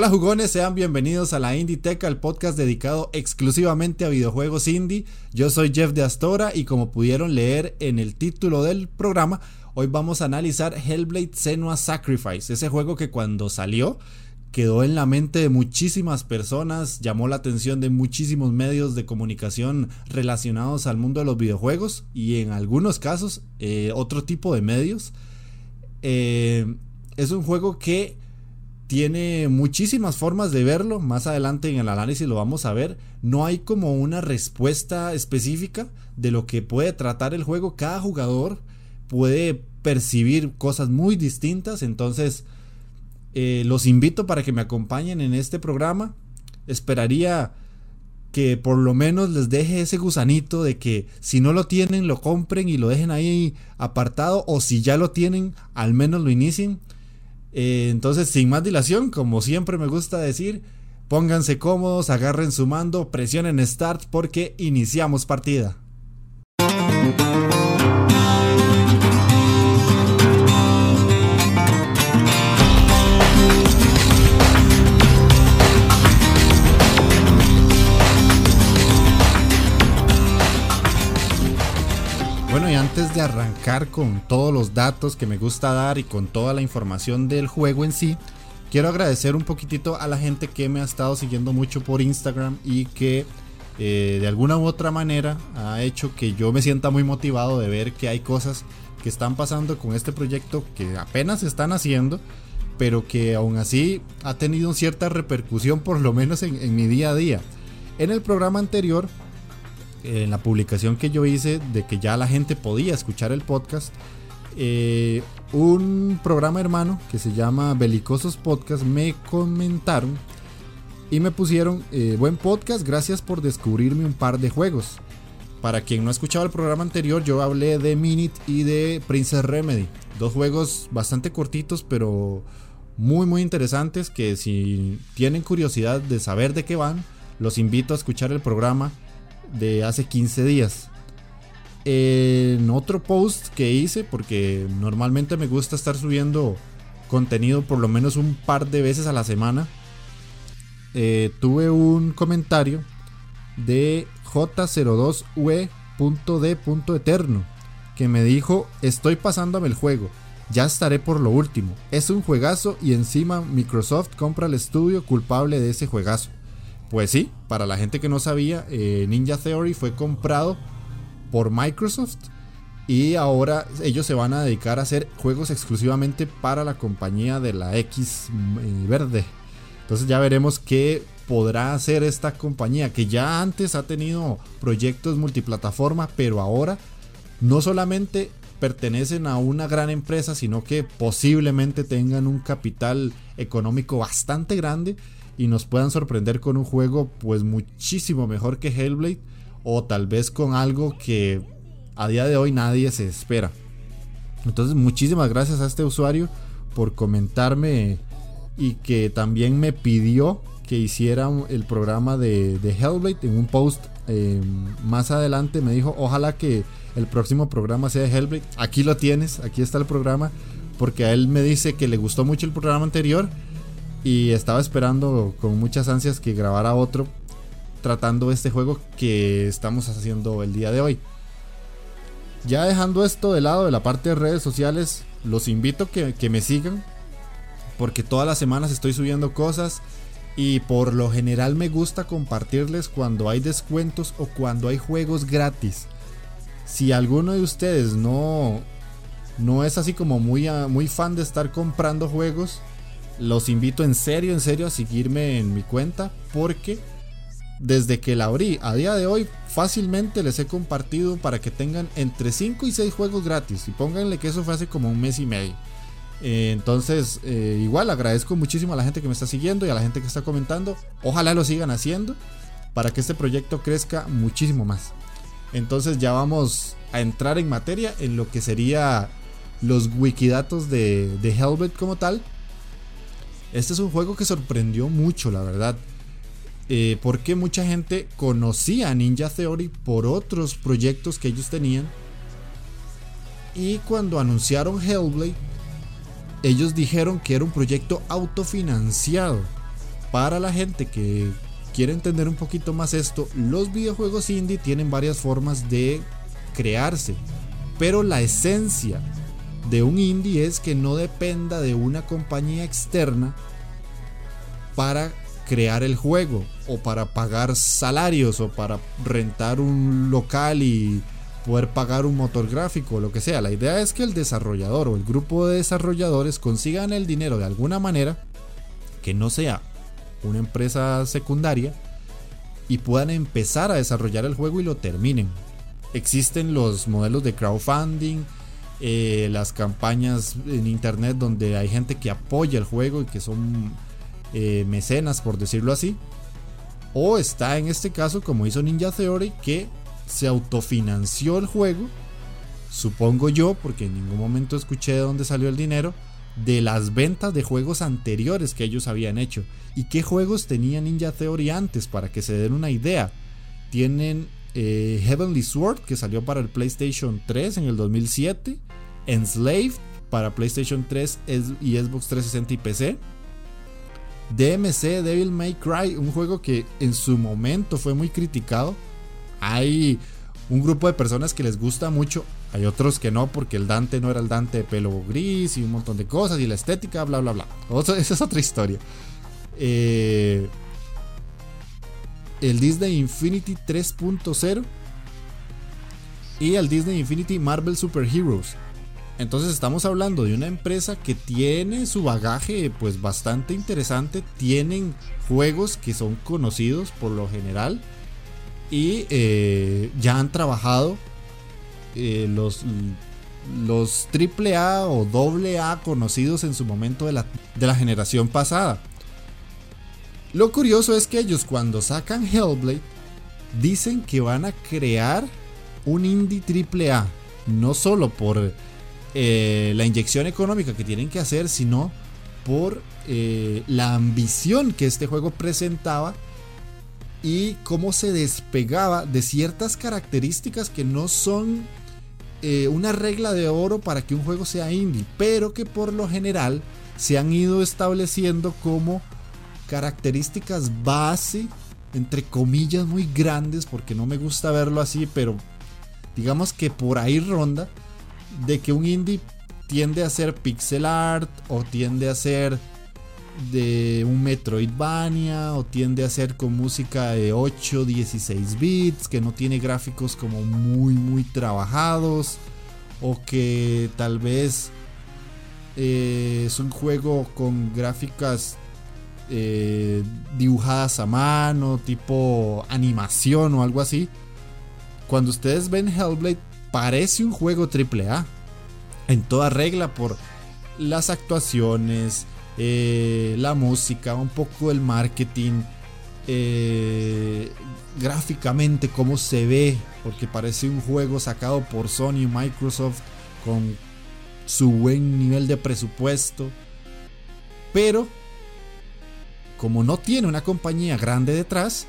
Hola jugones, sean bienvenidos a la Inditeca, el podcast dedicado exclusivamente a videojuegos indie. Yo soy Jeff de Astora y como pudieron leer en el título del programa, hoy vamos a analizar Hellblade Senua Sacrifice, ese juego que cuando salió quedó en la mente de muchísimas personas, llamó la atención de muchísimos medios de comunicación relacionados al mundo de los videojuegos y en algunos casos eh, otro tipo de medios. Eh, es un juego que tiene muchísimas formas de verlo, más adelante en el análisis lo vamos a ver, no hay como una respuesta específica de lo que puede tratar el juego, cada jugador puede percibir cosas muy distintas, entonces eh, los invito para que me acompañen en este programa, esperaría que por lo menos les deje ese gusanito de que si no lo tienen lo compren y lo dejen ahí apartado o si ya lo tienen al menos lo inicien eh, entonces, sin más dilación, como siempre me gusta decir, pónganse cómodos, agarren su mando, presionen Start porque iniciamos partida. Antes de arrancar con todos los datos que me gusta dar y con toda la información del juego en sí, quiero agradecer un poquitito a la gente que me ha estado siguiendo mucho por Instagram y que eh, de alguna u otra manera ha hecho que yo me sienta muy motivado de ver que hay cosas que están pasando con este proyecto que apenas están haciendo, pero que aún así ha tenido cierta repercusión por lo menos en, en mi día a día. En el programa anterior en la publicación que yo hice de que ya la gente podía escuchar el podcast, eh, un programa hermano que se llama Belicosos Podcast me comentaron y me pusieron eh, buen podcast, gracias por descubrirme un par de juegos. Para quien no ha escuchado el programa anterior, yo hablé de Minute y de Princess Remedy. Dos juegos bastante cortitos, pero muy muy interesantes que si tienen curiosidad de saber de qué van, los invito a escuchar el programa de hace 15 días. En otro post que hice, porque normalmente me gusta estar subiendo contenido por lo menos un par de veces a la semana, eh, tuve un comentario de J02UE.D.eterno que me dijo, estoy pasándome el juego, ya estaré por lo último, es un juegazo y encima Microsoft compra el estudio culpable de ese juegazo. Pues sí, para la gente que no sabía, eh, Ninja Theory fue comprado por Microsoft y ahora ellos se van a dedicar a hacer juegos exclusivamente para la compañía de la X eh, verde. Entonces ya veremos qué podrá hacer esta compañía que ya antes ha tenido proyectos multiplataforma, pero ahora no solamente pertenecen a una gran empresa, sino que posiblemente tengan un capital económico bastante grande y nos puedan sorprender con un juego pues muchísimo mejor que Hellblade o tal vez con algo que a día de hoy nadie se espera. Entonces muchísimas gracias a este usuario por comentarme y que también me pidió que hiciera el programa de, Hellblade en un post em, más adelante me dijo ojalá que el próximo programa sea de Hellblade aquí lo tienes aquí está el programa porque a él me dice que le gustó mucho el programa anterior y estaba esperando con muchas ansias que grabara otro tratando este juego que estamos haciendo el día de hoy. Ya dejando esto de lado de la parte de redes sociales, los invito que, que me sigan porque todas las semanas estoy subiendo cosas y por lo general me gusta compartirles cuando hay descuentos o cuando hay juegos gratis. Si alguno de ustedes no no es así como muy, muy fan de estar comprando juegos, los invito en serio, en serio a seguirme en mi cuenta porque desde que la abrí a día de hoy fácilmente les he compartido para que tengan entre 5 y 6 juegos gratis y pónganle que eso fue hace como un mes y medio. Eh, entonces, eh, igual agradezco muchísimo a la gente que me está siguiendo y a la gente que está comentando. Ojalá lo sigan haciendo para que este proyecto crezca muchísimo más. Entonces ya vamos a entrar en materia en lo que sería los wikidatos de, de Hellblade como tal. Este es un juego que sorprendió mucho, la verdad. Eh, porque mucha gente conocía a Ninja Theory por otros proyectos que ellos tenían. Y cuando anunciaron Hellblade, ellos dijeron que era un proyecto autofinanciado. Para la gente que quiere entender un poquito más esto, los videojuegos indie tienen varias formas de crearse. Pero la esencia de un indie es que no dependa de una compañía externa para crear el juego o para pagar salarios o para rentar un local y poder pagar un motor gráfico o lo que sea. La idea es que el desarrollador o el grupo de desarrolladores consigan el dinero de alguna manera que no sea una empresa secundaria y puedan empezar a desarrollar el juego y lo terminen. Existen los modelos de crowdfunding, eh, las campañas en internet donde hay gente que apoya el juego y que son eh, mecenas, por decirlo así. O está en este caso, como hizo Ninja Theory, que se autofinanció el juego, supongo yo, porque en ningún momento escuché de dónde salió el dinero, de las ventas de juegos anteriores que ellos habían hecho. ¿Y qué juegos tenía Ninja Theory antes? Para que se den una idea. Tienen eh, Heavenly Sword, que salió para el PlayStation 3 en el 2007. Enslaved para PlayStation 3 y Xbox 360 y PC. DMC Devil May Cry, un juego que en su momento fue muy criticado. Hay un grupo de personas que les gusta mucho, hay otros que no, porque el Dante no era el Dante de pelo gris y un montón de cosas y la estética, bla, bla, bla. esa es otra historia. Eh, el Disney Infinity 3.0 y el Disney Infinity Marvel Super Heroes. Entonces estamos hablando de una empresa que tiene su bagaje pues bastante interesante, tienen juegos que son conocidos por lo general. Y eh, ya han trabajado eh, los, los AAA o AA conocidos en su momento de la, de la generación pasada. Lo curioso es que ellos cuando sacan Hellblade dicen que van a crear un indie AAA, no solo por eh, la inyección económica que tienen que hacer, sino por eh, la ambición que este juego presentaba y cómo se despegaba de ciertas características que no son eh, una regla de oro para que un juego sea indie, pero que por lo general se han ido estableciendo como características base, entre comillas muy grandes, porque no me gusta verlo así, pero digamos que por ahí ronda de que un indie tiende a ser pixel art o tiende a ser de un Metroidvania o tiende a ser con música de 8, 16 bits, que no tiene gráficos como muy, muy trabajados o que tal vez eh, es un juego con gráficas eh, dibujadas a mano, tipo animación o algo así. Cuando ustedes ven Hellblade parece un juego AAA. En toda regla por las actuaciones, eh, la música, un poco el marketing, eh, gráficamente cómo se ve, porque parece un juego sacado por Sony y Microsoft con su buen nivel de presupuesto. Pero, como no tiene una compañía grande detrás,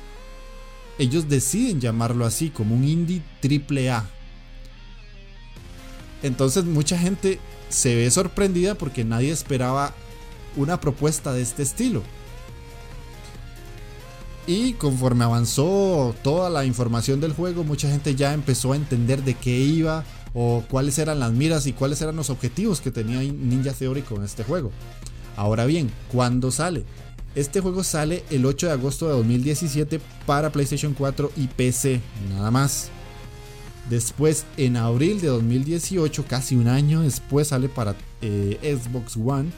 ellos deciden llamarlo así, como un indie AAA. Entonces mucha gente se ve sorprendida porque nadie esperaba una propuesta de este estilo. Y conforme avanzó toda la información del juego, mucha gente ya empezó a entender de qué iba o cuáles eran las miras y cuáles eran los objetivos que tenía Ninja Theory con este juego. Ahora bien, ¿cuándo sale? Este juego sale el 8 de agosto de 2017 para PlayStation 4 y PC, nada más. Después, en abril de 2018, casi un año después, sale para eh, Xbox One.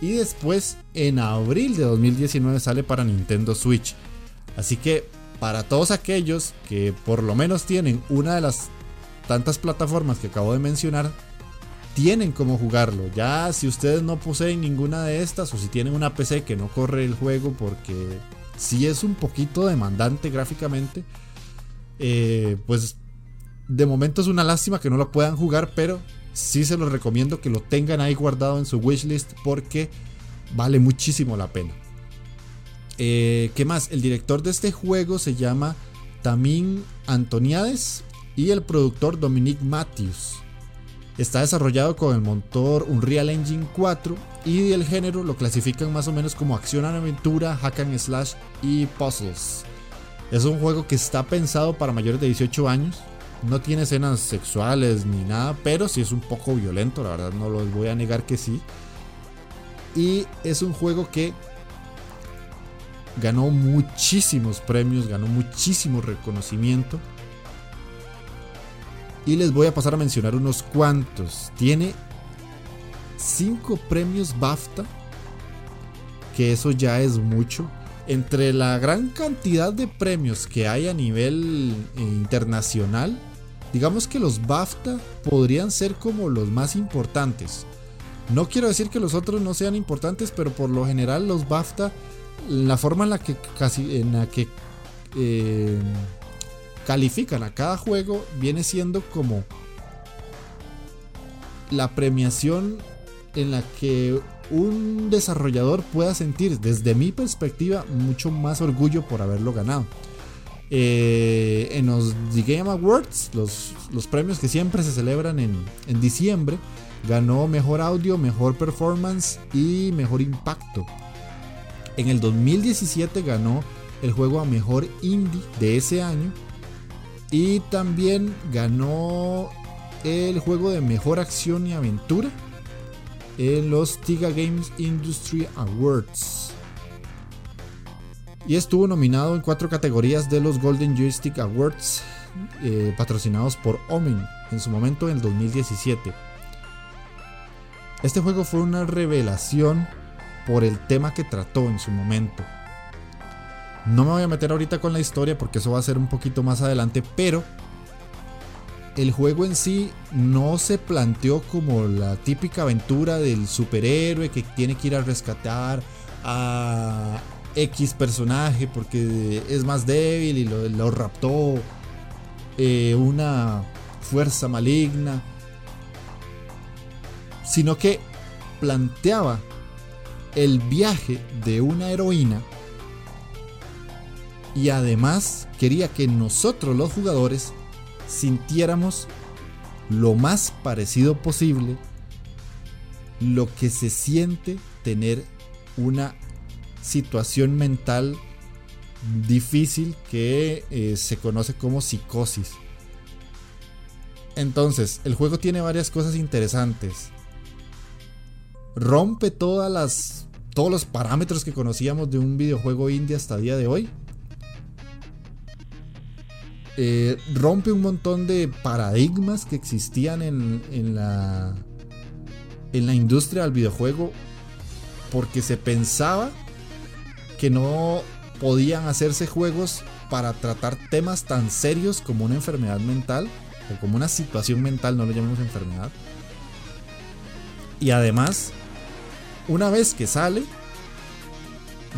Y después, en abril de 2019, sale para Nintendo Switch. Así que, para todos aquellos que por lo menos tienen una de las tantas plataformas que acabo de mencionar, tienen cómo jugarlo. Ya si ustedes no poseen ninguna de estas o si tienen una PC que no corre el juego porque si es un poquito demandante gráficamente, eh, pues de momento es una lástima que no lo puedan jugar, pero sí se los recomiendo que lo tengan ahí guardado en su wishlist porque vale muchísimo la pena. Eh, ¿Qué más? El director de este juego se llama Tamín Antoniades y el productor Dominic Matthews. Está desarrollado con el motor Unreal Engine 4 y el género lo clasifican más o menos como acción aventura, hack and slash y puzzles. Es un juego que está pensado para mayores de 18 años. No tiene escenas sexuales ni nada, pero sí es un poco violento, la verdad no los voy a negar que sí. Y es un juego que ganó muchísimos premios, ganó muchísimo reconocimiento. Y les voy a pasar a mencionar unos cuantos. Tiene 5 premios BAFTA, que eso ya es mucho. Entre la gran cantidad de premios que hay a nivel eh, internacional, digamos que los BAFTA podrían ser como los más importantes. No quiero decir que los otros no sean importantes, pero por lo general los BAFTA, la forma en la que casi en la que eh, califican a cada juego viene siendo como la premiación en la que un desarrollador pueda sentir, desde mi perspectiva, mucho más orgullo por haberlo ganado. Eh, en los The Game Awards, los, premios que siempre se celebran en, en diciembre, ganó mejor audio, mejor performance y mejor impacto. En el 2017 ganó el juego a mejor indie de ese año y también ganó el juego de mejor acción y aventura en los Tiga Games Industry Awards. Y estuvo nominado en cuatro categorías de los Golden Joystick Awards eh, patrocinados por Omen en su momento en el 2017. Este juego fue una revelación por el tema que trató en su momento. No me voy a meter ahorita con la historia porque eso va a ser un poquito más adelante, pero el juego en sí no se planteó como la típica aventura del superhéroe que tiene que ir a rescatar a X personaje porque es más débil y lo, raptó eh, una fuerza maligna, sino que planteaba el viaje de una heroína y además quería que nosotros los jugadores sintiéramos lo más parecido posible lo que se siente tener una situación mental difícil que eh, se conoce como psicosis. Entonces, el juego tiene varias cosas interesantes. Rompe todas las todos los parámetros que conocíamos de un videojuego indie hasta el día de hoy. Eh, rompe un montón de paradigmas que existían en, en, la, en la industria del videojuego porque se pensaba que no podían hacerse juegos para tratar temas tan serios como una enfermedad mental o como una situación mental, no lo llamemos enfermedad. Y además, una vez que sale,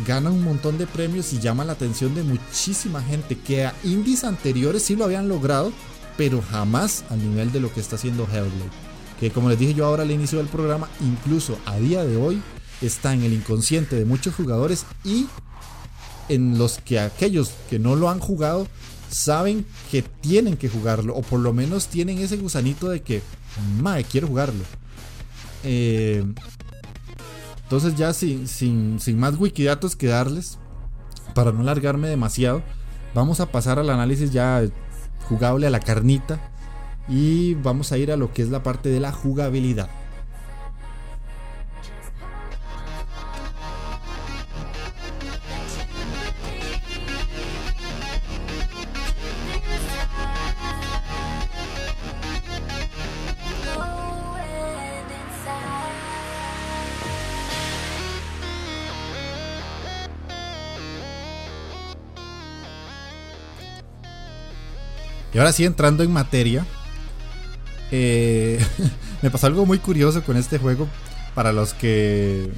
gana un montón de premios y llama la atención de muchísima gente que a indies anteriores sí lo habían logrado, pero jamás al nivel de lo que está haciendo Hellblade. Que como les dije yo ahora al inicio del programa, incluso a día de hoy está en el inconsciente de muchos jugadores y en los que aquellos que no lo han jugado saben que tienen que jugarlo o por lo menos tienen ese gusanito de que, mae, quiero jugarlo. Eh, entonces ya sin, sin, sin más wikidatos que darles, para no alargarme demasiado, vamos a pasar al análisis ya jugable a la carnita y vamos a ir a lo que es la parte de la jugabilidad. Y ahora sí, entrando en materia, Eh, me pasó algo muy curioso con este juego. Para los que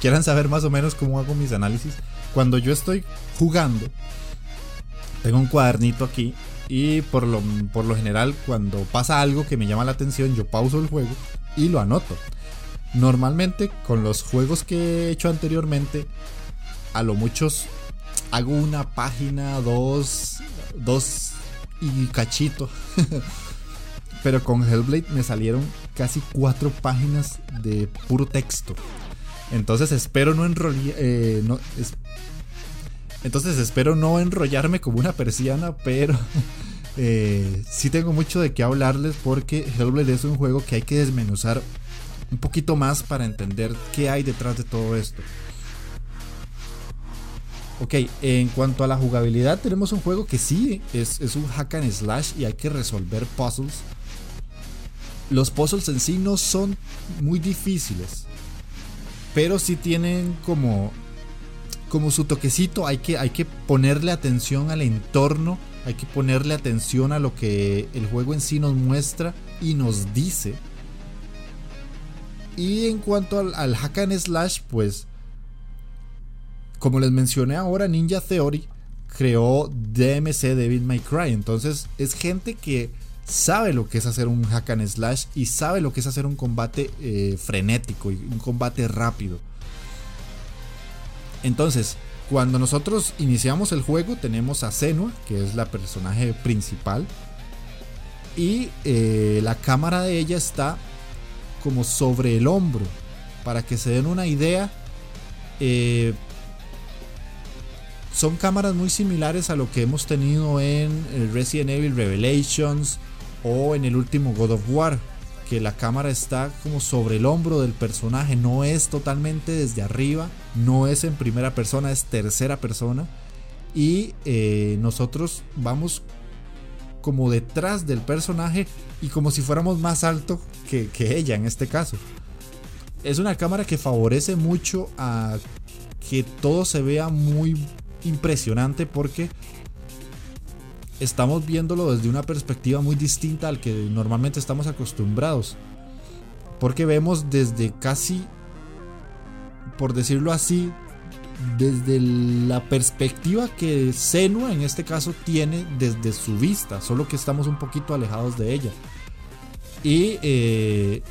quieran saber más o menos cómo hago mis análisis. Cuando yo estoy jugando, tengo un cuadernito aquí. Y por lo, por lo general, cuando pasa algo que me llama la atención, yo pauso el juego y lo anoto. Normalmente, con los juegos que he hecho anteriormente, a lo muchos hago una página, dos, dos y cachito. Pero con Hellblade me salieron casi cuatro páginas de puro texto. Entonces espero no enrollar. Eh, entonces espero no enrollarme como una persiana, pero eh, sí tengo mucho de qué hablarles porque Hellblade es un juego que hay que desmenuzar un poquito más para entender qué hay detrás de todo esto. Ok, en cuanto a la jugabilidad, tenemos un juego que sí es, un hack and slash y hay que resolver puzzles. Los puzzles en sí no son muy difíciles, pero sí tienen como, como su toquecito. Hay que, hay que ponerle atención al entorno, hay que ponerle atención a lo que el juego en sí nos muestra y nos dice. Y en cuanto al, al hack and slash, pues como les mencioné ahora, Ninja Theory creó DMC Devil May Cry. Entonces es gente que sabe lo que es hacer un hack and slash y sabe lo que es hacer un combate eh, frenético y un combate rápido. Entonces, cuando nosotros iniciamos el juego, tenemos a Senua, que es la personaje principal. Y eh, la cámara de ella está como sobre el hombro. Para que se den una idea, eh, son cámaras muy similares a lo que hemos tenido en Resident Evil Revelations o en el último God of War, que la cámara está como sobre el hombro del personaje, no es totalmente desde arriba, no es en primera persona, es tercera persona. Y eh, nosotros vamos como detrás del personaje y como si fuéramos más alto que ella en este caso. Es una cámara que favorece mucho a que todo se vea muy impresionante porque estamos viéndolo desde una perspectiva muy distinta al que normalmente estamos acostumbrados. Porque vemos desde casi, por decirlo así, desde la perspectiva que Senua en este caso tiene desde su vista, solo que estamos un poquito alejados de ella. Y eh,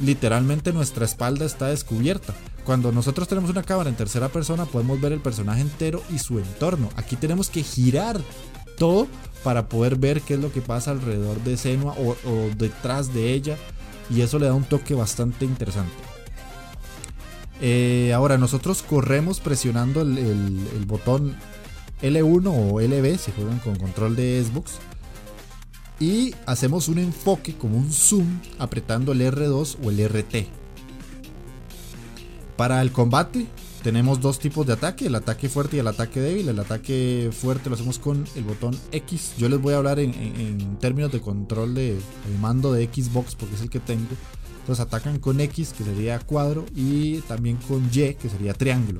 literalmente nuestra espalda está descubierta. Cuando nosotros tenemos una cámara en tercera persona podemos ver el personaje entero y su entorno. Aquí tenemos que girar todo para poder ver qué es lo que pasa alrededor de Senua o, detrás de ella. Y eso le da un toque bastante interesante. Eh, ahora nosotros corremos presionando el, el, botón L1 o LB si juegan con control de Xbox. Y hacemos un enfoque como un zoom apretando el R2 o el RT. Para el combate tenemos dos tipos de ataque, el ataque fuerte y el ataque débil. El ataque fuerte lo hacemos con el botón X. Yo les voy a hablar en, términos de control del mando de Xbox porque es el que tengo. Entonces atacan con X, que sería cuadro, y también con Y, que sería triángulo.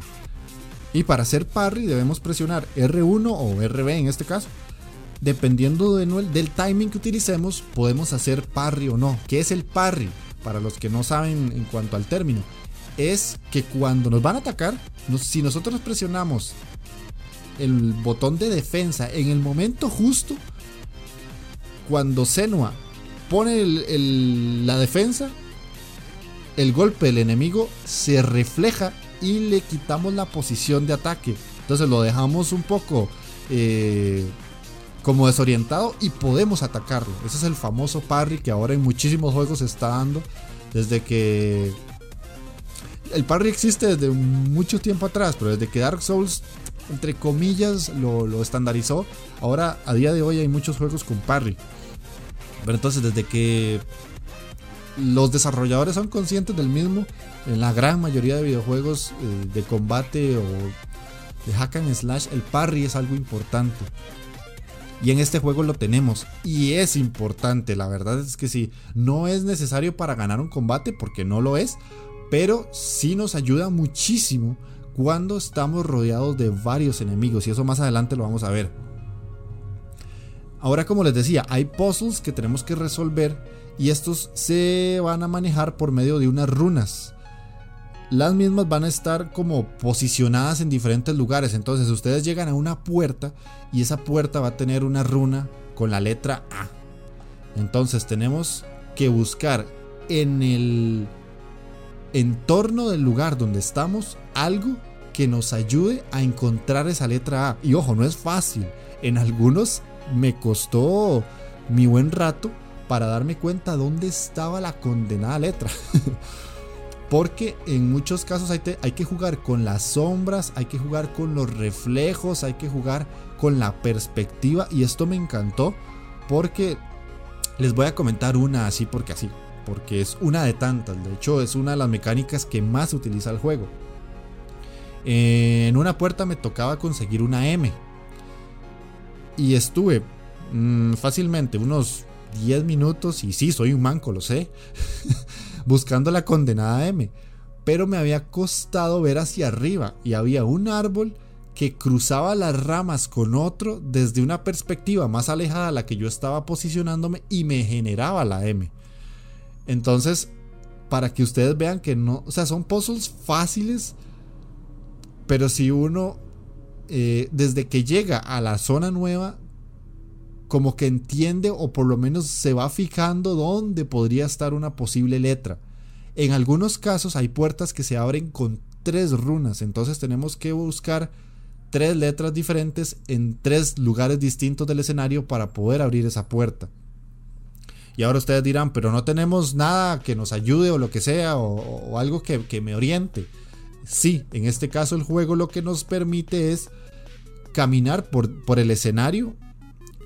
Y para hacer parry debemos presionar R1 o RB en este caso. Dependiendo del timing que utilicemos, podemos hacer parry o no. ¿Qué es el parry? Para los que no saben en cuanto al término es que cuando nos van a atacar, si nosotros presionamos el botón de defensa en el momento justo, cuando Senua pone la defensa, el golpe del enemigo se refleja y le quitamos la posición de ataque. Entonces lo dejamos un poco eh, como desorientado y podemos atacarlo. Ese es el famoso parry que ahora en muchísimos juegos se está dando. Desde que el parry existe desde mucho tiempo atrás, pero desde que Dark Souls, entre comillas, lo, estandarizó, ahora a día de hoy hay muchos juegos con parry. Pero entonces desde que los desarrolladores son conscientes del mismo, en la gran mayoría de videojuegos eh, de combate o de hack and slash, el parry es algo importante. Y en este juego lo tenemos. Y es importante, la verdad es que sí. No es necesario para ganar un combate, porque no lo es pero sí nos ayuda muchísimo cuando estamos rodeados de varios enemigos y eso más adelante lo vamos a ver. Ahora como les decía, hay puzzles que tenemos que resolver y estos se van a manejar por medio de unas runas. Las mismas van a estar como posicionadas en diferentes lugares. Entonces ustedes llegan a una puerta y esa puerta va a tener una runa con la letra A. Entonces tenemos que buscar en el entorno del lugar donde estamos algo que nos ayude a encontrar esa letra A. Y ojo, no es fácil. En algunos me costó mi buen rato para darme cuenta dónde estaba la condenada letra. Porque en muchos casos hay, hay, que jugar con las sombras, hay que jugar con los reflejos, hay que jugar con la perspectiva. Y esto me encantó porque les voy a comentar una así porque así. Porque es una de tantas. De hecho es una de las mecánicas que más utiliza el juego. En una puerta me tocaba conseguir una M. Y estuve mmm, fácilmente unos 10 minutos, y sí, soy un manco, lo sé, buscando la condenada M. Pero me había costado ver hacia arriba y había un árbol que cruzaba las ramas con otro desde una perspectiva más alejada a la que yo estaba posicionándome y me generaba la M. Entonces, para que ustedes vean que no, o sea, son puzzles fáciles, pero si uno, eh, desde que llega a la zona nueva, como que entiende o por lo menos se va fijando dónde podría estar una posible letra. En algunos casos hay puertas que se abren con tres runas, entonces tenemos que buscar tres letras diferentes en tres lugares distintos del escenario para poder abrir esa puerta. Y ahora ustedes dirán, pero no tenemos nada que nos ayude o lo que sea, o, algo que, que me oriente. Sí, en este caso el juego lo que nos permite es caminar por, por el escenario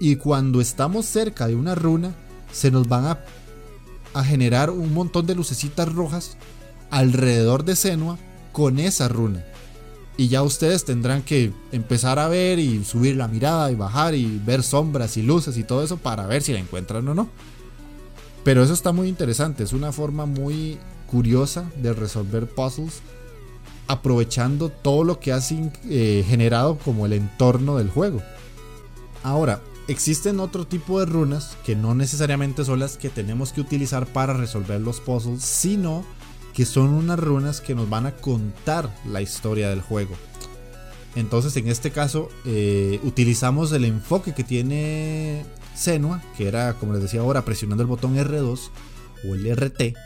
y cuando estamos cerca de una runa, se nos van a, a generar un montón de lucecitas rojas alrededor de Senua con esa runa. Y ya ustedes tendrán que empezar a ver y subir la mirada y bajar y ver sombras y luces y todo eso para ver si la encuentran o no. Pero eso está muy interesante, es una forma muy curiosa de resolver puzzles aprovechando todo lo que ha eh, generado como el entorno del juego. Ahora, Existen otro tipo de runas que no necesariamente son las que tenemos que utilizar para resolver los puzzles, sino que son unas runas que nos van a contar la historia del juego. Entonces en este caso eh, utilizamos el enfoque que tiene Senua, que era como les decía ahora presionando el botón R2 o el RT.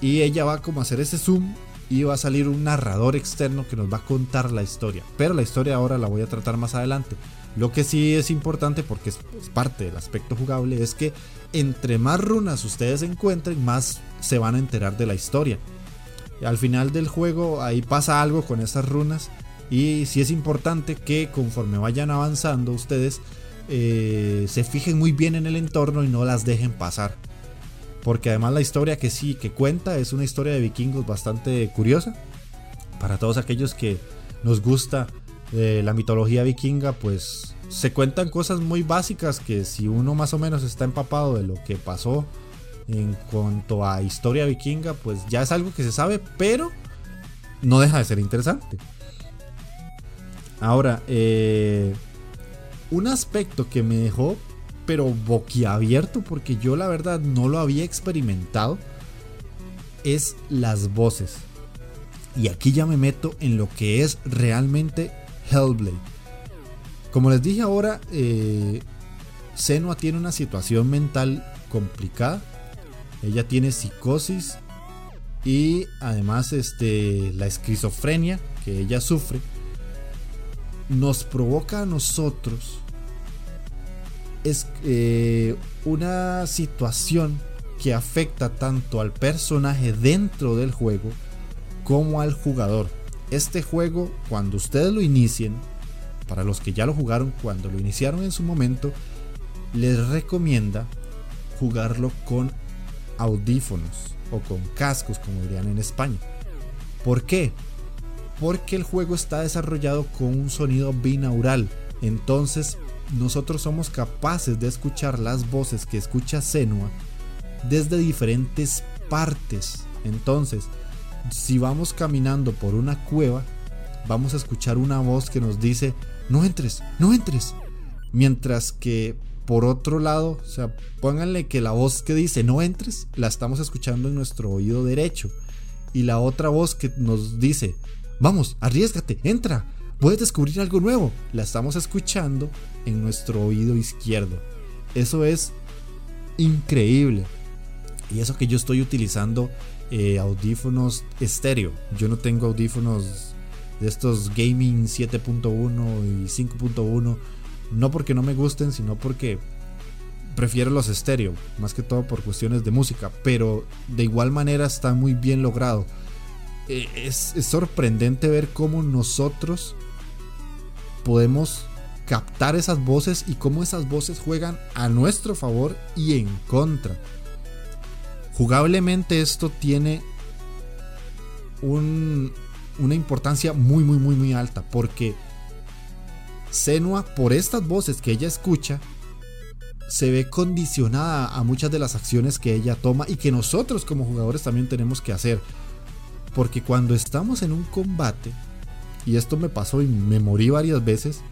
Y ella va como a hacer ese zoom y va a salir un narrador externo que nos va a contar la historia. Pero la historia ahora la voy a tratar más adelante. Lo que sí es importante porque es, parte del aspecto jugable es que entre más runas ustedes encuentren, más se van a enterar de la historia. Al final del juego ahí pasa algo con esas runas y sí es importante que conforme vayan avanzando ustedes eh, se fijen muy bien en el entorno y no las dejen pasar. Porque además la historia que sí que cuenta es una historia de vikingos bastante curiosa. Para todos aquellos que nos gusta de la mitología vikinga, pues se cuentan cosas muy básicas que si uno más o menos está empapado de lo que pasó en cuanto a historia vikinga, pues ya es algo que se sabe, pero no deja de ser interesante. Ahora, eh, un aspecto que me dejó, pero boquiabierto, porque yo la verdad no lo había experimentado, es las voces. Y aquí ya me meto en lo que es realmente Hellblade. Como les dije ahora, eh, tiene una situación mental complicada. Ella tiene psicosis y además este, la esquizofrenia que ella sufre nos provoca a nosotros es eh, una situación que afecta tanto al personaje dentro del juego como al jugador. Este juego, cuando ustedes lo inicien, para los que ya lo jugaron cuando lo iniciaron en su momento, les recomienda jugarlo con audífonos o con cascos, como dirían en España. ¿Por qué? Porque el juego está desarrollado con un sonido binaural. Entonces, nosotros somos capaces de escuchar las voces que escucha Senua desde diferentes partes. Entonces, si vamos caminando por una cueva, vamos a escuchar una voz que nos dice, no entres, no entres. Mientras que por otro lado, o sea, pónganle que la voz que dice no entres, la estamos escuchando en nuestro oído derecho. Y la otra voz que nos dice, vamos, arriesgate, entra, puedes descubrir algo nuevo, la estamos escuchando en nuestro oído izquierdo. Eso es increíble. Y eso que yo estoy utilizando eh, audífonos estéreo. Yo no tengo audífonos de estos gaming 7.1 y 5.1 no porque no me gusten, sino porque prefiero los estéreo, más que todo por cuestiones de música, pero de igual manera está muy bien logrado. Eh, es, sorprendente ver cómo nosotros podemos captar esas voces y cómo esas voces juegan a nuestro favor y en contra. Jugablemente esto tiene una importancia muy muy muy muy alta porque Senua, por estas voces que ella escucha, se ve condicionada a muchas de las acciones que ella toma y que nosotros como jugadores también tenemos que hacer. Porque cuando estamos en un combate, y esto me pasó y me morí varias veces,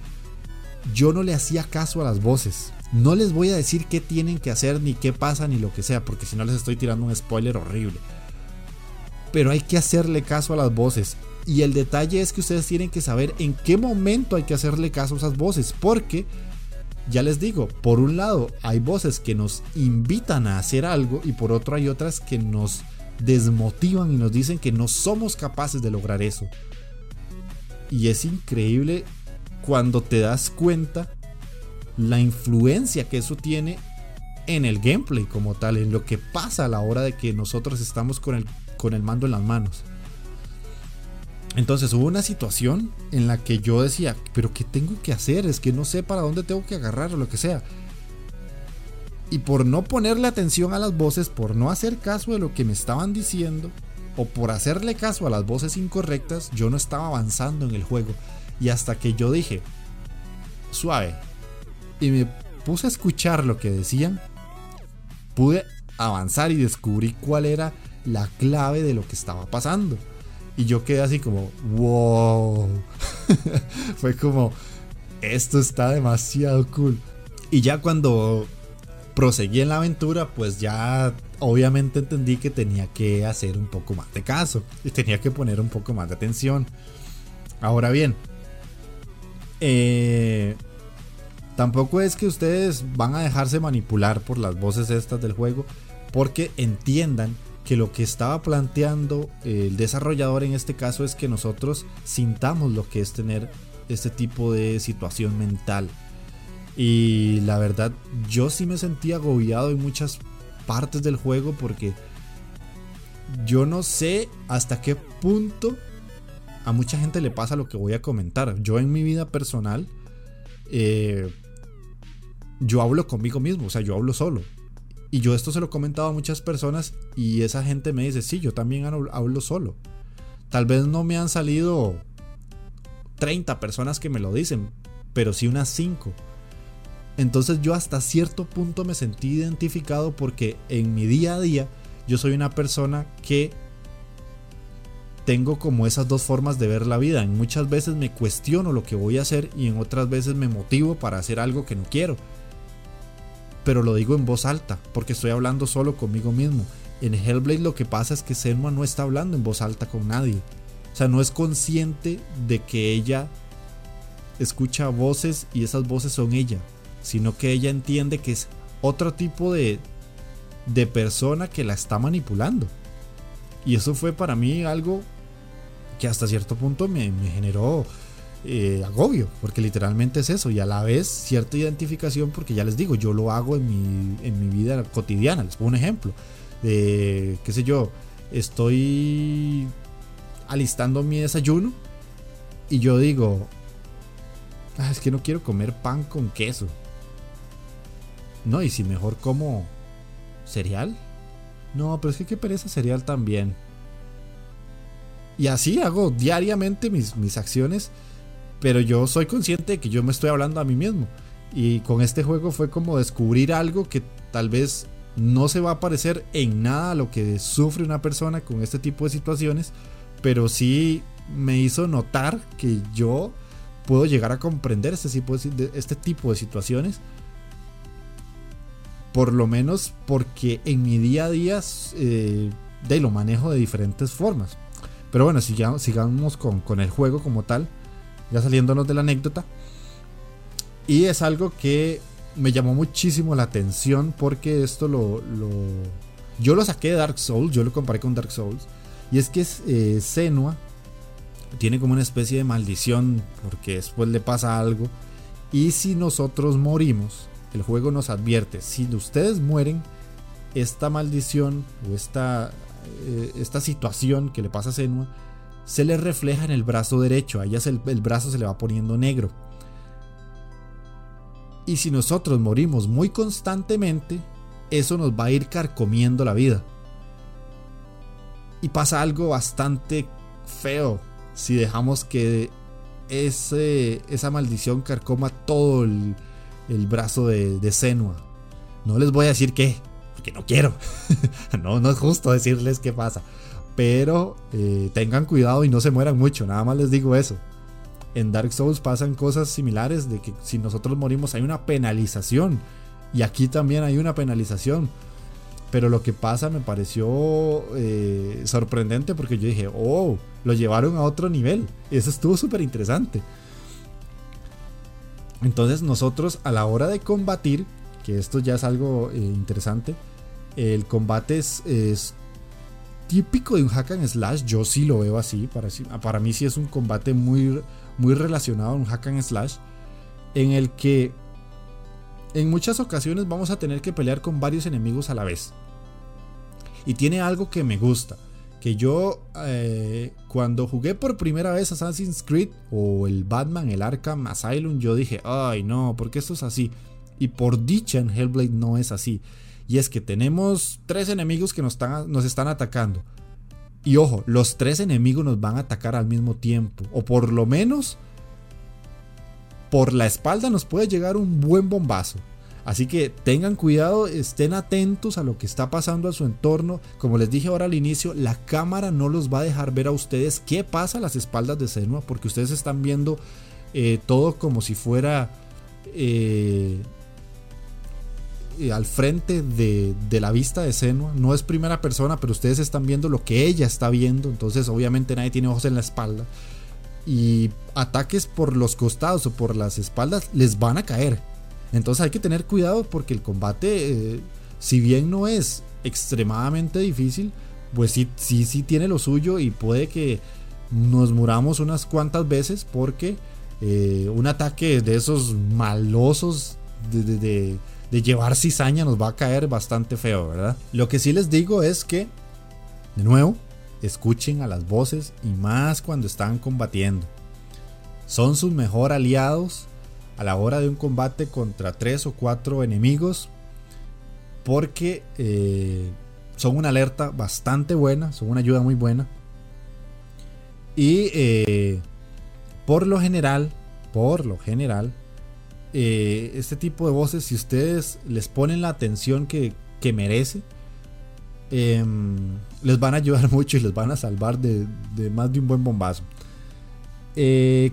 yo no le hacía caso a las voces. No les voy a decir qué tienen que hacer, ni qué pasa, ni lo que sea, porque si no les estoy tirando un spoiler horrible. Pero hay que hacerle caso a las voces. Y el detalle es que ustedes tienen que saber en qué momento hay que hacerle caso a esas voces. Porque, ya les digo, por un lado hay voces que nos invitan a hacer algo y por otro hay otras que nos desmotivan y nos dicen que no somos capaces de lograr eso. Y es increíble cuando te das cuenta la influencia que eso tiene en el gameplay como tal, en lo que pasa a la hora de que nosotros estamos con el, con el mando en las manos. Entonces hubo una situación en la que yo decía, pero ¿qué tengo que hacer? Es que no sé para dónde tengo que agarrar o lo que sea. Y por no ponerle atención a las voces, por no hacer caso de lo que me estaban diciendo, o por hacerle caso a las voces incorrectas, yo no estaba avanzando en el juego. Y hasta que yo dije, suave, y me puse a escuchar lo que decían, pude avanzar y descubrí cuál era la clave de lo que estaba pasando. Y yo quedé así como, wow. Fue como, esto está demasiado cool. Y ya cuando proseguí en la aventura, pues ya obviamente entendí que tenía que hacer un poco más de caso. Y tenía que poner un poco más de atención. Ahora bien, eh, tampoco es que ustedes van a dejarse manipular por las voces estas del juego. Porque entiendan que lo que estaba planteando el desarrollador en este caso es que nosotros sintamos lo que es tener este tipo de situación mental. Y la verdad, yo sí me sentí agobiado en muchas partes del juego porque yo no sé hasta qué punto a mucha gente le pasa lo que voy a comentar. Yo en mi vida personal, eh, yo hablo conmigo mismo, o sea, yo hablo solo. Y yo esto se lo he comentado a muchas personas y esa gente me dice, sí, yo también hablo solo. Tal vez no me han salido 30 personas que me lo dicen, pero sí unas 5. Entonces yo hasta cierto punto me sentí identificado porque en mi día a día yo soy una persona que tengo como esas dos formas de ver la vida. En muchas veces me cuestiono lo que voy a hacer y en otras veces me motivo para hacer algo que no quiero pero lo digo en voz alta, porque estoy hablando solo conmigo mismo. En Hellblade lo que pasa es que Senua no está hablando en voz alta con nadie. O sea, no es consciente de que ella escucha voces y esas voces son ella, sino que ella entiende que es otro tipo de, de persona que la está manipulando. Y eso fue para mí algo que hasta cierto punto me, generó eh, agobio, porque literalmente es eso, y a la vez cierta identificación, porque ya les digo, yo lo hago en mi, en mi vida cotidiana. Les pongo un ejemplo de, qué sé yo, estoy alistando mi desayuno y yo digo, ah, es que no quiero comer pan con queso. No, y si mejor como cereal. No, pero es que qué pereza cereal también. Y así hago diariamente mis, mis acciones pero yo soy consciente de que yo me estoy hablando a mí mismo. Y con este juego fue como descubrir algo que tal vez no se va a parecer en nada a lo que sufre una persona con este tipo de situaciones, pero sí me hizo notar que yo puedo llegar a comprender este tipo de, este tipo de situaciones Por lo menos porque en mi día a día eh, lo manejo de diferentes formas. Pero bueno, sigamos, sigamos con, con, el juego como tal, ya saliéndonos de la anécdota. Y es algo que me llamó muchísimo la atención porque esto lo, lo yo lo saqué de Dark Souls, yo lo comparé con Dark Souls. Y es que eh, Senua tiene como una especie de maldición porque después le pasa algo. Y si nosotros morimos, el juego nos advierte, si ustedes mueren, esta maldición o esta, eh, esta situación que le pasa a Senua se le refleja en el brazo derecho. A ella el, el brazo se le va poniendo negro. Y si nosotros morimos muy constantemente, eso nos va a ir carcomiendo la vida. Y pasa algo bastante feo si dejamos que ese, esa maldición carcoma todo el, brazo de, de Senua. No les voy a decir qué, porque no quiero. no, no es justo decirles qué pasa. Pero eh, tengan cuidado y no se mueran mucho, nada más les digo eso. En Dark Souls pasan cosas similares de que si nosotros morimos hay una penalización. Y aquí también hay una penalización. Pero lo que pasa me pareció eh, sorprendente porque yo dije, oh, lo llevaron a otro nivel. Eso estuvo súper interesante. Entonces nosotros a la hora de combatir, que esto ya es algo eh, interesante, el combate es, típico de un hack and slash, yo sí lo veo así, para, para mí sí es un combate muy, muy relacionado a un hack and slash, en el que en muchas ocasiones vamos a tener que pelear con varios enemigos a la vez. Y tiene algo que me gusta. Que yo eh, cuando jugué por primera vez Assassin's Creed o el Batman, el Arkham Asylum, yo dije, ay no, porque esto es así. Y por dicha en Hellblade no es así. Y es que tenemos tres enemigos que nos están, nos están atacando. Y ojo, los tres enemigos nos van a atacar al mismo tiempo. O por lo menos por la espalda nos puede llegar un buen bombazo. Así que tengan cuidado, estén atentos a lo que está pasando a su entorno. Como les dije ahora al inicio, la cámara no los va a dejar ver a ustedes qué pasa a las espaldas de Senua, porque ustedes están viendo eh, todo como si fuera eh, eh, al frente de, de, la vista de Senua. No es primera persona, pero ustedes están viendo lo que ella está viendo. Entonces, obviamente, nadie tiene ojos en la espalda. Y ataques por los costados o por las espaldas les van a caer entonces hay que tener cuidado porque el combate, eh, si bien no es extremadamente difícil, pues sí, sí, sí tiene lo suyo y puede que nos muramos unas cuantas veces porque eh, un ataque de esos malosos de, de, llevar cizaña nos va a caer bastante feo, ¿verdad? Lo que sí les digo es que, de nuevo, escuchen a las voces y más cuando están combatiendo. Son sus mejor aliados a la hora de un combate contra tres o cuatro enemigos porque eh, son una alerta bastante buena, son una ayuda muy buena. Y eh, por lo general, por lo general, eh, este tipo de voces, si ustedes les ponen la atención que, merece, em, les van a ayudar mucho y les van a salvar de, de más de un buen bombazo.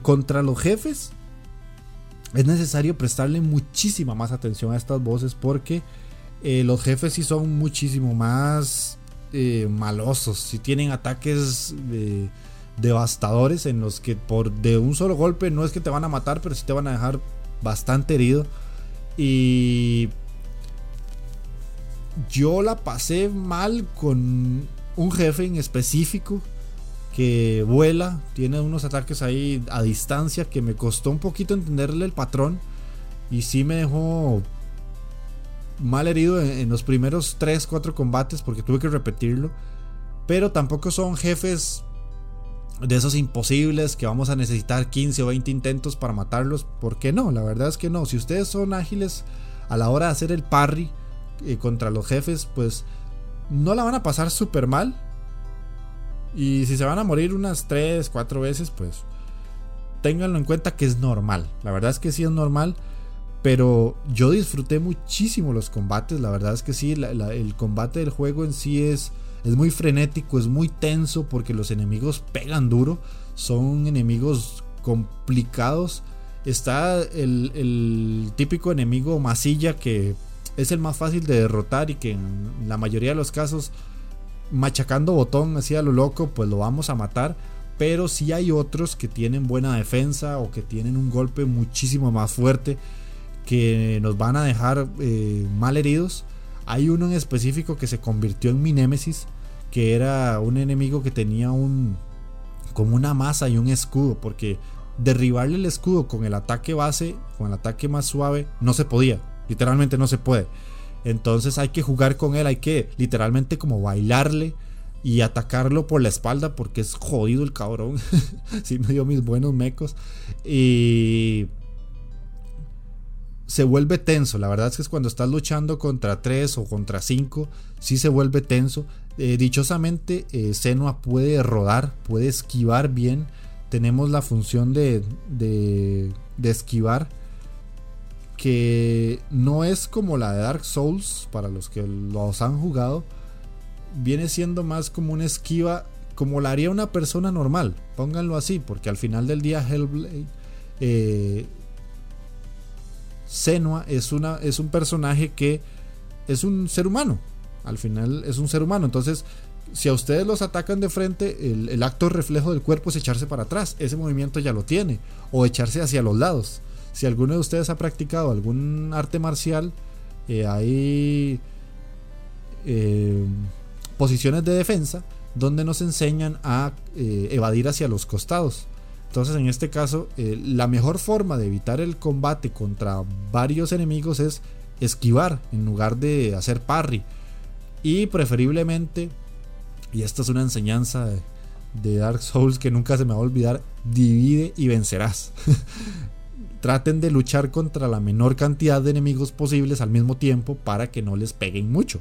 contra los jefes, es necesario prestarle muchísima más atención a estas voces porque eh, los jefes sí son muchísimo más eh, malosos, si tienen ataques devastadores en los que por de un solo golpe no es que te van a matar, pero sí te van a dejar bastante herido. Y yo la pasé mal con un jefe en específico que vuela, tiene unos ataques ahí a distancia que me costó un poquito entenderle el patrón y sí me dejó mal herido en, los primeros 3, 4 combates porque tuve que repetirlo. Pero tampoco son jefes de esos imposibles que vamos a necesitar 15 o 20 intentos para matarlos. ¿Por qué no? La verdad es que no. Si ustedes son ágiles a la hora de hacer el parry eh, contra los jefes, pues no la van a pasar súper mal y si se van a morir unas 3, 4 veces, pues ténganlo en cuenta que es normal. La verdad es que sí es normal. Pero yo disfruté muchísimo los combates. La verdad es que sí, el combate del juego en sí es, es muy frenético, es muy tenso porque los enemigos pegan duro. Son enemigos complicados. Está el, el típico enemigo masilla que es el más fácil de derrotar y que en la mayoría de los casos machacando botón así a lo loco pues lo vamos a matar. Pero si hay otros que tienen buena defensa o que tienen un golpe muchísimo más fuerte que nos van a dejar eh, mal heridos. Hay uno en específico que se convirtió en mi némesis que era un enemigo que tenía un como una masa y un escudo porque derribarle el escudo con el ataque base con el ataque más suave no se podía literalmente no se puede entonces hay que jugar con él hay que literalmente como bailarle y atacarlo por la espalda porque es jodido el cabrón sí me dio mis buenos mecos y se vuelve tenso. La verdad es que es cuando estás luchando contra 3 o contra 5, sí se vuelve tenso. Eh, dichosamente, eh, Senua puede rodar, puede esquivar bien. Tenemos la función de, de, esquivar que no es como la de Dark Souls para los que los han jugado. Viene siendo más como una esquiva como la haría una persona normal. Pónganlo así, porque al final del día Hellblade eh, Senua es, una, es un personaje que es un ser humano. Al final es un ser humano. Entonces, si a ustedes los atacan de frente, el, acto reflejo del cuerpo es echarse para atrás. Ese movimiento ya lo tiene. O echarse hacia los lados. Si alguno de ustedes ha practicado algún arte marcial, eh, hay eh, posiciones de defensa donde nos enseñan a eh, evadir hacia los costados. Entonces en este caso la mejor forma de evitar el combate contra varios enemigos es esquivar en lugar de hacer parry. Y preferiblemente, y esta es una enseñanza de, Dark Souls que nunca se me va a olvidar, divide y vencerás. Traten de luchar contra la menor cantidad de enemigos posibles al mismo tiempo para que no les peguen mucho.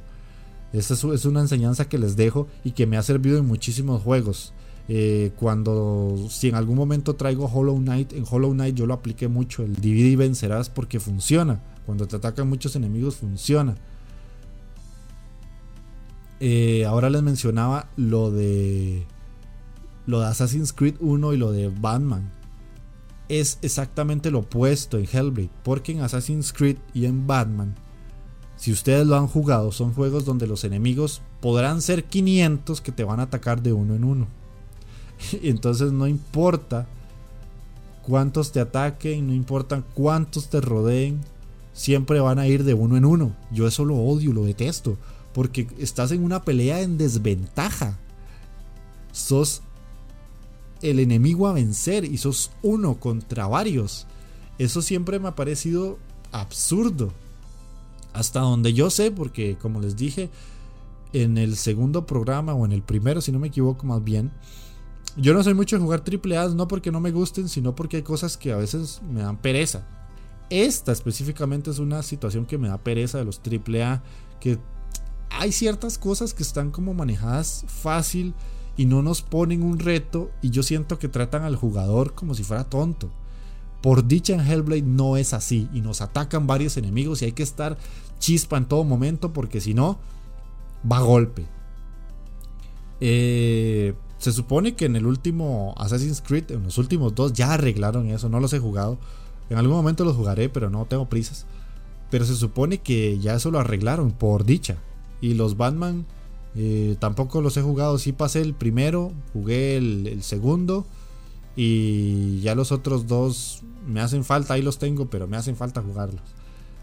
Esta es una enseñanza que les dejo y que me ha servido en muchísimos juegos. Eh, cuando, si en algún momento traigo Hollow Knight, en Hollow Knight yo lo apliqué mucho, el divide y vencerás porque funciona. Cuando te atacan muchos enemigos funciona. Eh, ahora les mencionaba lo de lo de Assassin's Creed 1 y lo de Batman. Es exactamente lo opuesto en Hellblade, porque en Assassin's Creed y en Batman, si ustedes lo han jugado, son juegos donde los enemigos podrán ser 500 que te van a atacar de uno en uno entonces no importa cuántos te ataquen, no importa cuántos te rodeen, siempre van a ir de uno en uno. Yo eso lo odio, lo detesto, porque estás en una pelea en desventaja. Sos el enemigo a vencer y sos uno contra varios. Eso siempre me ha parecido absurdo. Hasta donde yo sé, porque como les dije, en el segundo programa o en el primero, si no me equivoco más bien, yo no soy mucho de jugar triple A, no porque no me gusten, sino porque hay cosas que a veces me dan pereza. Esta específicamente es una situación que me da pereza de los triple A, que hay ciertas cosas que están como manejadas fácil y no nos ponen un reto y yo siento que tratan al jugador como si fuera tonto. Por dicha en Hellblade no es así y nos atacan varios enemigos y hay que estar chispa en todo momento porque si no, va a golpe. Eh, se supone que en el último Assassin's Creed, en los últimos dos, ya arreglaron eso. No los he jugado. En algún momento los jugaré, pero no tengo prisas. Pero se supone que ya eso lo arreglaron, por dicha. Y los Batman eh, tampoco los he jugado. Sí pasé el primero, jugué el, segundo. Y ya los otros dos me hacen falta, ahí los tengo, pero me hacen falta jugarlos.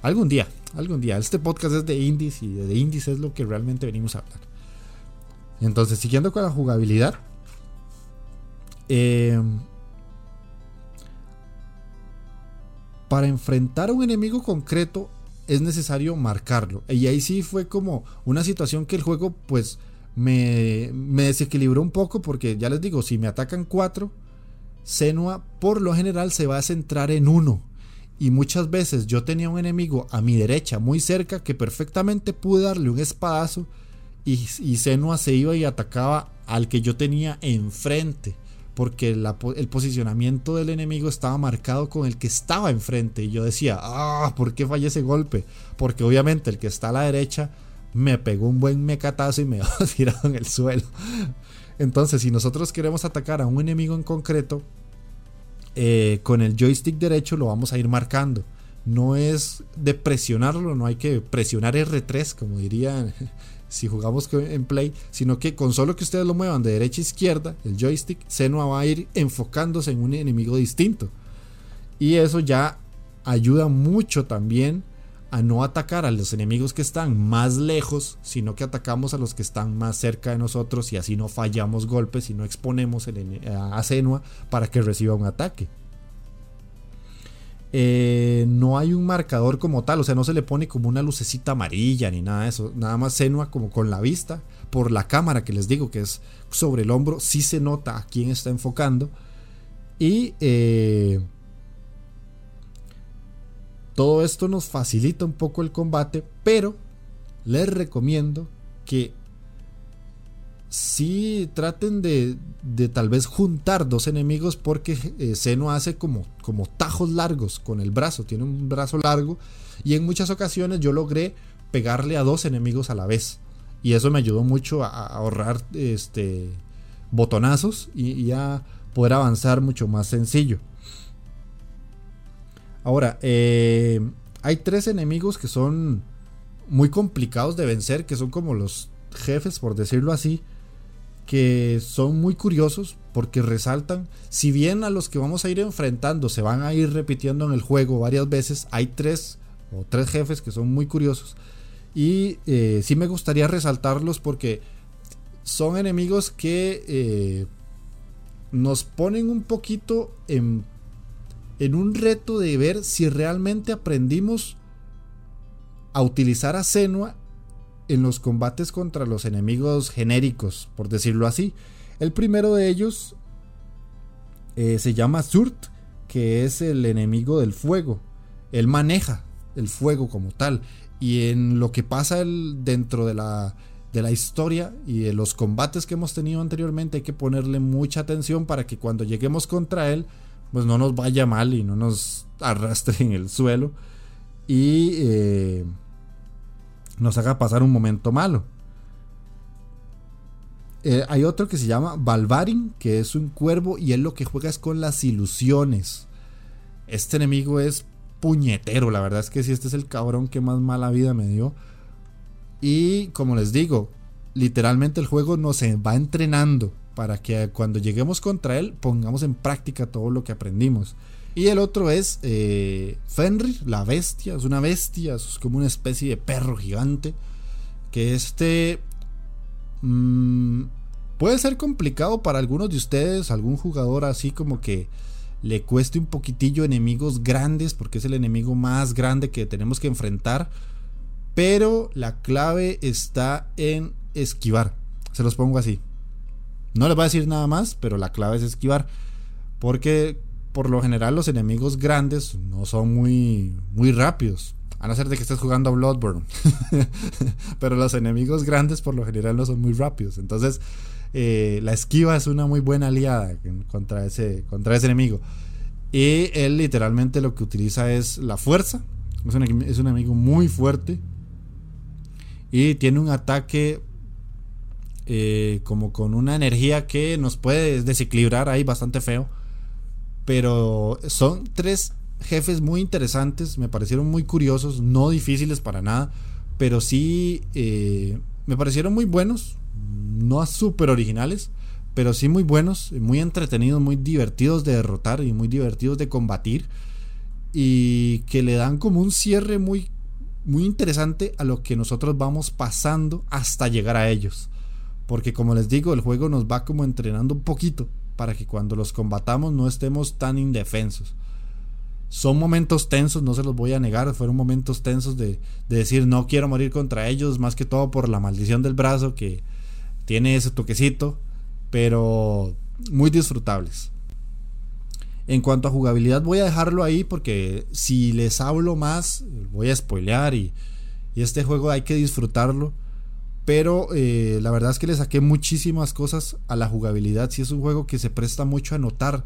Algún día, algún día. Este podcast es de indies y de indies es lo que realmente venimos a hablar. Entonces, siguiendo con la jugabilidad, eh, para enfrentar a un enemigo concreto es necesario marcarlo. Y ahí sí fue como una situación que el juego pues me, me desequilibró un poco porque ya les digo, si me atacan cuatro, Senua por lo general se va a centrar en uno. Y muchas veces yo tenía un enemigo a mi derecha muy cerca que perfectamente pude darle un espadazo y, y Senua se iba y atacaba al que yo tenía enfrente porque el posicionamiento del enemigo estaba marcado con el que estaba enfrente. Y yo decía, ah, ¿por qué fallé ese golpe? Porque obviamente el que está a la derecha me pegó un buen mecatazo y me dejó tirado en el suelo. Entonces, si nosotros queremos atacar a un enemigo en concreto, eh, con el joystick derecho lo vamos a ir marcando. no es de presionarlo, no hay que presionar R3, como dirían si jugamos en Play, sino que con solo que ustedes lo muevan de derecha a izquierda, el joystick, Senua va a ir enfocándose en un enemigo distinto. Y eso ya ayuda mucho también a no atacar a los enemigos que están más lejos, sino que atacamos a los que están más cerca de nosotros y así no fallamos golpes y no exponemos a Senua para que reciba un ataque. Eh, no hay un marcador como tal, o sea, no se le pone como una lucecita amarilla ni nada de eso, nada más Senua como con la vista, por la cámara que les digo que es sobre el hombro, sí se nota a quién está enfocando. Y eh, todo esto nos facilita un poco el combate, pero les recomiendo que si traten de, tal vez juntar dos enemigos porque eh, Zeno hace como, como tajos largos con el brazo, tiene un brazo largo y en muchas ocasiones yo logré pegarle a dos enemigos a la vez y eso me ayudó mucho a, ahorrar este, botonazos y a poder avanzar mucho más sencillo. Ahora, eh, hay tres enemigos que son muy complicados de vencer, que son como los jefes, por decirlo así, que son muy curiosos porque resaltan, si bien a los que vamos a ir enfrentando se van a ir repitiendo en el juego varias veces, hay tres o tres jefes que son muy curiosos. Y eh, sí me gustaría resaltarlos porque son enemigos que eh, nos ponen un poquito en en un reto de ver si realmente aprendimos a utilizar a Senua en los combates contra los enemigos genéricos, por decirlo así. El primero de ellos eh, se llama Surt, que es el enemigo del fuego. Él maneja el fuego como tal. Y en lo que pasa dentro de la, de la historia y de los combates que hemos tenido anteriormente hay que ponerle mucha atención para que cuando lleguemos contra él pues no nos vaya mal y no nos arrastre en el suelo y eh, nos haga pasar un momento malo. Eh, hay otro que se llama Balvarin, que es un cuervo y él lo que juega es con las ilusiones. Este enemigo es puñetero, la verdad es que si este es el cabrón que más mala vida me dio. Y como les digo, literalmente el juego nos va entrenando para que cuando lleguemos contra él pongamos en práctica todo lo que aprendimos. Y el otro es eh, Fenrir, la bestia, es una bestia, es como una especie de perro gigante. Que este mm, puede ser complicado para algunos de ustedes, algún jugador así como que le cueste un poquitillo enemigos grandes, porque es el enemigo más grande que tenemos que enfrentar. Pero la clave está en esquivar. Se los pongo así. No les voy a decir nada más, pero la clave es esquivar. Porque por lo general los enemigos grandes no son muy, muy rápidos. A no ser de que estés jugando a Bloodborne. pero los enemigos grandes por lo general no son muy rápidos. Entonces, eh, la esquiva es una muy buena aliada contra ese, contra ese enemigo. Y él literalmente lo que utiliza es la fuerza. Es un, es un enemigo muy fuerte. Y tiene un ataque eh, como con una energía que nos puede desequilibrar ahí bastante feo. Pero son tres jefes muy interesantes, me parecieron muy curiosos, no difíciles para nada, pero sí eh, me parecieron muy buenos, no súper originales, pero sí muy buenos, muy entretenidos, muy divertidos de derrotar y muy divertidos de combatir y que le dan como un cierre muy muy interesante a lo que nosotros vamos pasando hasta llegar a ellos. Porque como les digo, el juego nos va como entrenando un poquito para que cuando los combatamos no estemos tan indefensos. Son momentos tensos, no se los voy a negar, fueron momentos tensos de, decir no quiero morir contra ellos, más que todo por la maldición del brazo que tiene ese toquecito, pero muy disfrutables. En cuanto a jugabilidad voy a dejarlo ahí porque si les hablo más voy a spoilear y, y este juego hay que disfrutarlo pero eh, la verdad es que le saqué muchísimas cosas a la jugabilidad. Si es un juego que se presta mucho a notar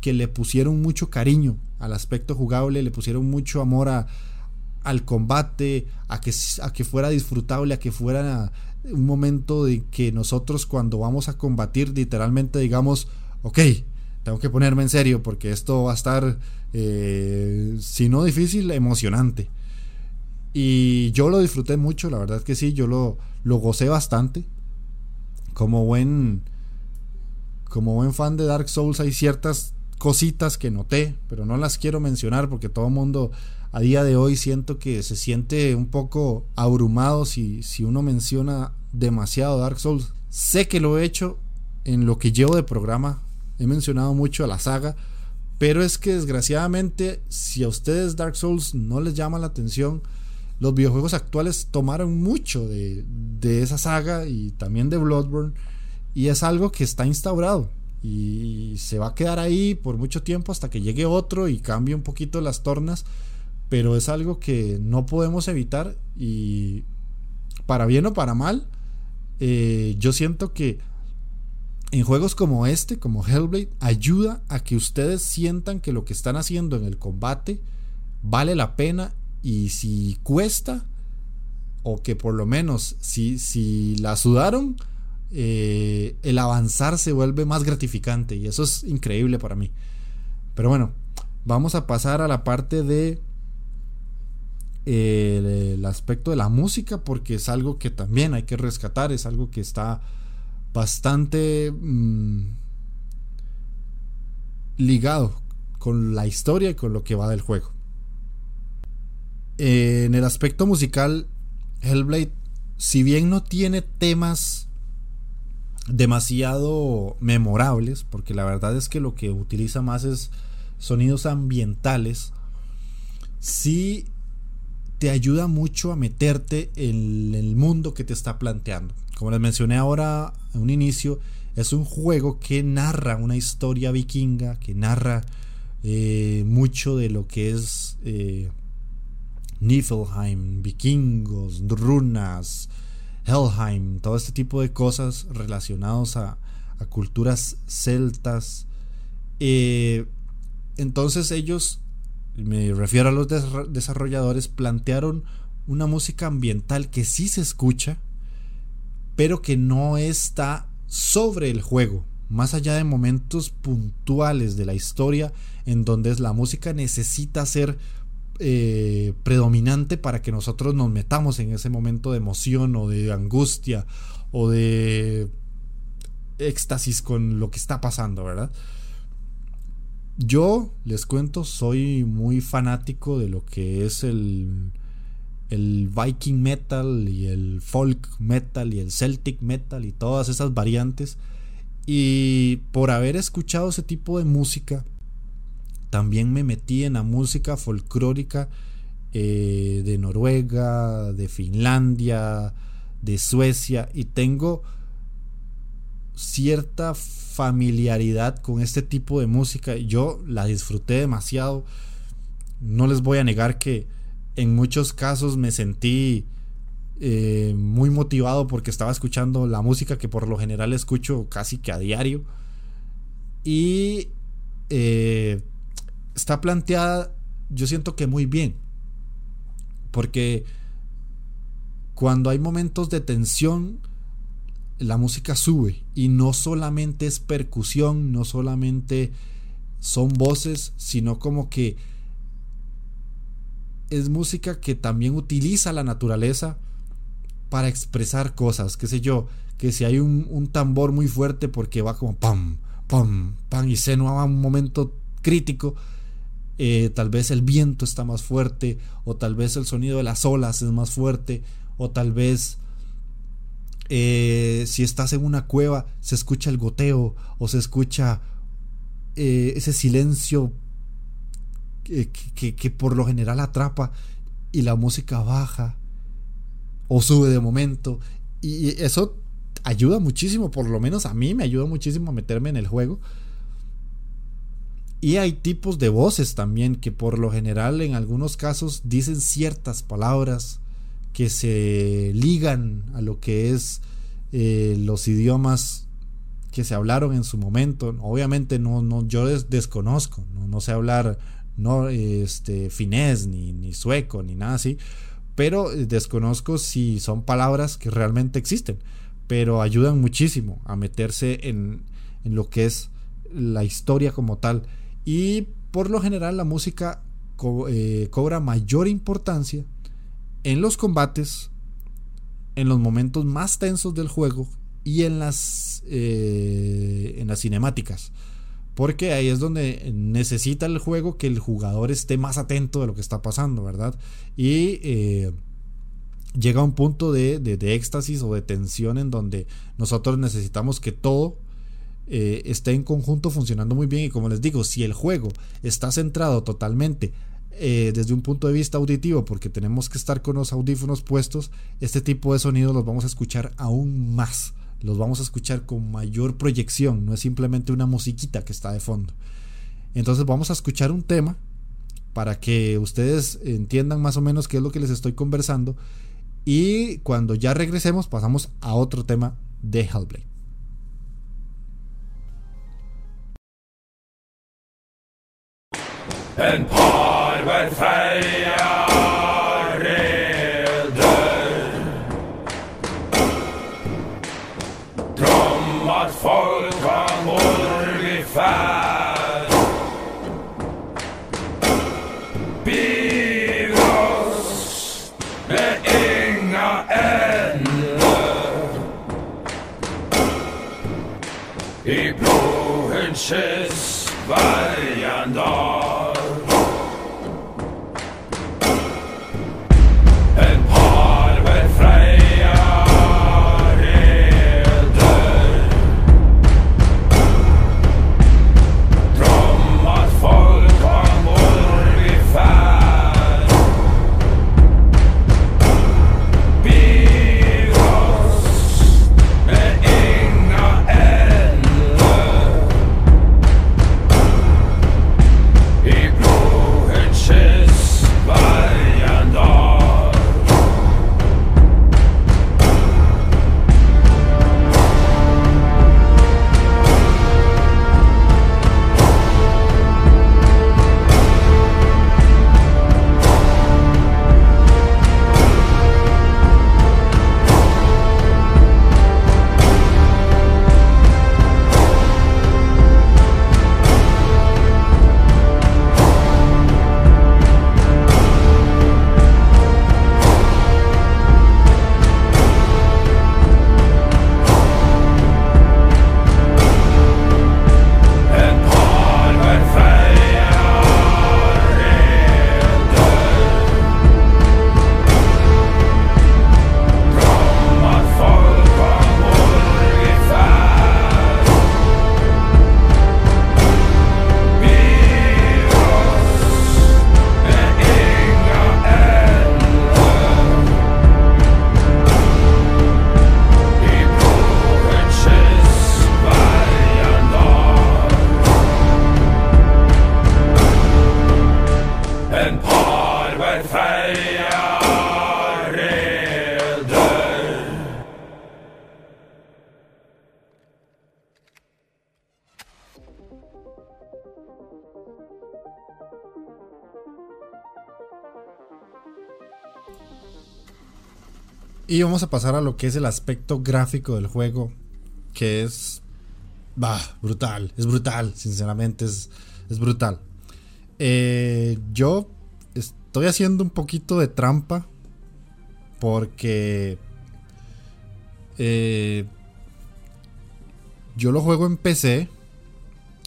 que le pusieron mucho cariño al aspecto jugable, le pusieron mucho amor a, al combate, a que, a que fuera disfrutable, a que fuera un momento de que nosotros cuando vamos a combatir literalmente digamos, ok, tengo que ponerme en serio porque esto va a estar, eh, si no difícil, emocionante. Y yo lo disfruté mucho, la verdad que sí, yo lo, lo gocé bastante. Como buen, como buen fan de Dark Souls hay ciertas cositas que noté, pero no las quiero mencionar porque todo el mundo a día de hoy siento que se siente un poco abrumado si, si uno menciona demasiado Dark Souls. Sé que lo he hecho en lo que llevo de programa, he mencionado mucho a la saga, pero es que desgraciadamente si a ustedes Dark Souls no les llama la atención, los videojuegos actuales tomaron mucho de, esa saga y también de Bloodborne y es algo que está instaurado y se va a quedar ahí por mucho tiempo hasta que llegue otro y cambie un poquito las tornas pero es algo que no podemos evitar y para bien o para mal, eh, yo siento que en juegos como este, como Hellblade, ayuda a que ustedes sientan que lo que están haciendo en el combate vale la pena y si cuesta, o que por lo menos si, si la sudaron, eh, el avanzar se vuelve más gratificante y eso es increíble para mí. Pero bueno, vamos a pasar a la parte de el, aspecto de la música porque es algo que también hay que rescatar, es algo que está bastante mm, ligado con la historia y con lo que va del juego. En el aspecto musical, Hellblade, si bien no tiene temas demasiado memorables, porque la verdad es que lo que utiliza más es sonidos ambientales, sí te ayuda mucho a meterte en el mundo que te está planteando. Como les mencioné ahora en un inicio, es un juego que narra una historia vikinga, que narra eh, mucho de lo que es eh, Niflheim, vikingos, runas, Helheim, todo este tipo de cosas relacionados a, culturas celtas. Eh, entonces ellos me refiero a los desarrolladores, plantearon una música ambiental que sí se escucha, pero que no está sobre el juego, más allá de momentos puntuales de la historia en donde la música necesita ser eh, predominante para que nosotros nos metamos en ese momento de emoción o de angustia o de éxtasis con lo que está pasando, ¿verdad? Yo les cuento, soy muy fanático de lo que es el, el Viking metal y el folk metal y el Celtic metal y todas esas variantes. Y por haber escuchado ese tipo de música, también me metí en la música folclórica eh, de Noruega, de Finlandia, de Suecia y tengo cierta familiaridad con este tipo de música. Yo la disfruté demasiado. No les voy a negar que en muchos casos me sentí eh, muy motivado porque estaba escuchando la música que por lo general escucho casi que a diario. Y eh, está planteada, yo siento que muy bien. Porque cuando hay momentos de tensión, la música sube y no solamente es percusión, no solamente son voces, sino como que es música que también utiliza la naturaleza para expresar cosas, qué sé yo, que si hay un, tambor muy fuerte porque va como pam, pam, pam y se no va un momento crítico, eh, tal vez el viento está más fuerte, o tal vez el sonido de las olas es más fuerte, o tal vez eh, si estás en una cueva, se escucha el goteo o se escucha eh, ese silencio que, por lo general atrapa y la música baja o sube de momento. Y eso ayuda muchísimo, por lo menos a mí me ayuda muchísimo a meterme en el juego. Y hay tipos de voces también que por lo general en algunos casos dicen ciertas palabras que se ligan a lo que es eh, los idiomas que se hablaron en su momento. Obviamente no, no yo desconozco, no, sé hablar no este finés ni, ni sueco ni nada así, pero desconozco si son palabras que realmente existen, pero ayudan muchísimo a meterse en, en lo que es la historia como tal. Y por lo general la música eh, cobra mayor importancia en los combates, en los momentos más tensos del juego y en las, eh, en las cinemáticas. Porque ahí es donde necesita el juego que el jugador esté más atento de lo que está pasando, ¿verdad? Y eh, llega a un punto de, de, éxtasis o de tensión en donde nosotros necesitamos que todo eh, esté en conjunto funcionando muy bien. Y como les digo, si el juego está centrado totalmente eh, desde un punto de vista auditivo, porque tenemos que estar con los audífonos puestos, este tipo de sonidos los vamos a escuchar aún más los vamos a escuchar con mayor proyección, no es simplemente una musiquita que está de fondo. Entonces vamos a escuchar un tema para que ustedes entiendan más o menos qué es lo que les estoy conversando y cuando ya regresemos pasamos a otro tema de Hellblade. en par hver ferja reder. Trom at folk kan borg i ferd. Bivrås med inga ende. I blodhunds hver en dag. Vamos a pasar a lo que es el aspecto gráfico del juego, que es... Bah, brutal, es brutal, sinceramente es, es brutal. Eh, yo estoy haciendo un poquito de trampa porque eh, yo lo juego en PC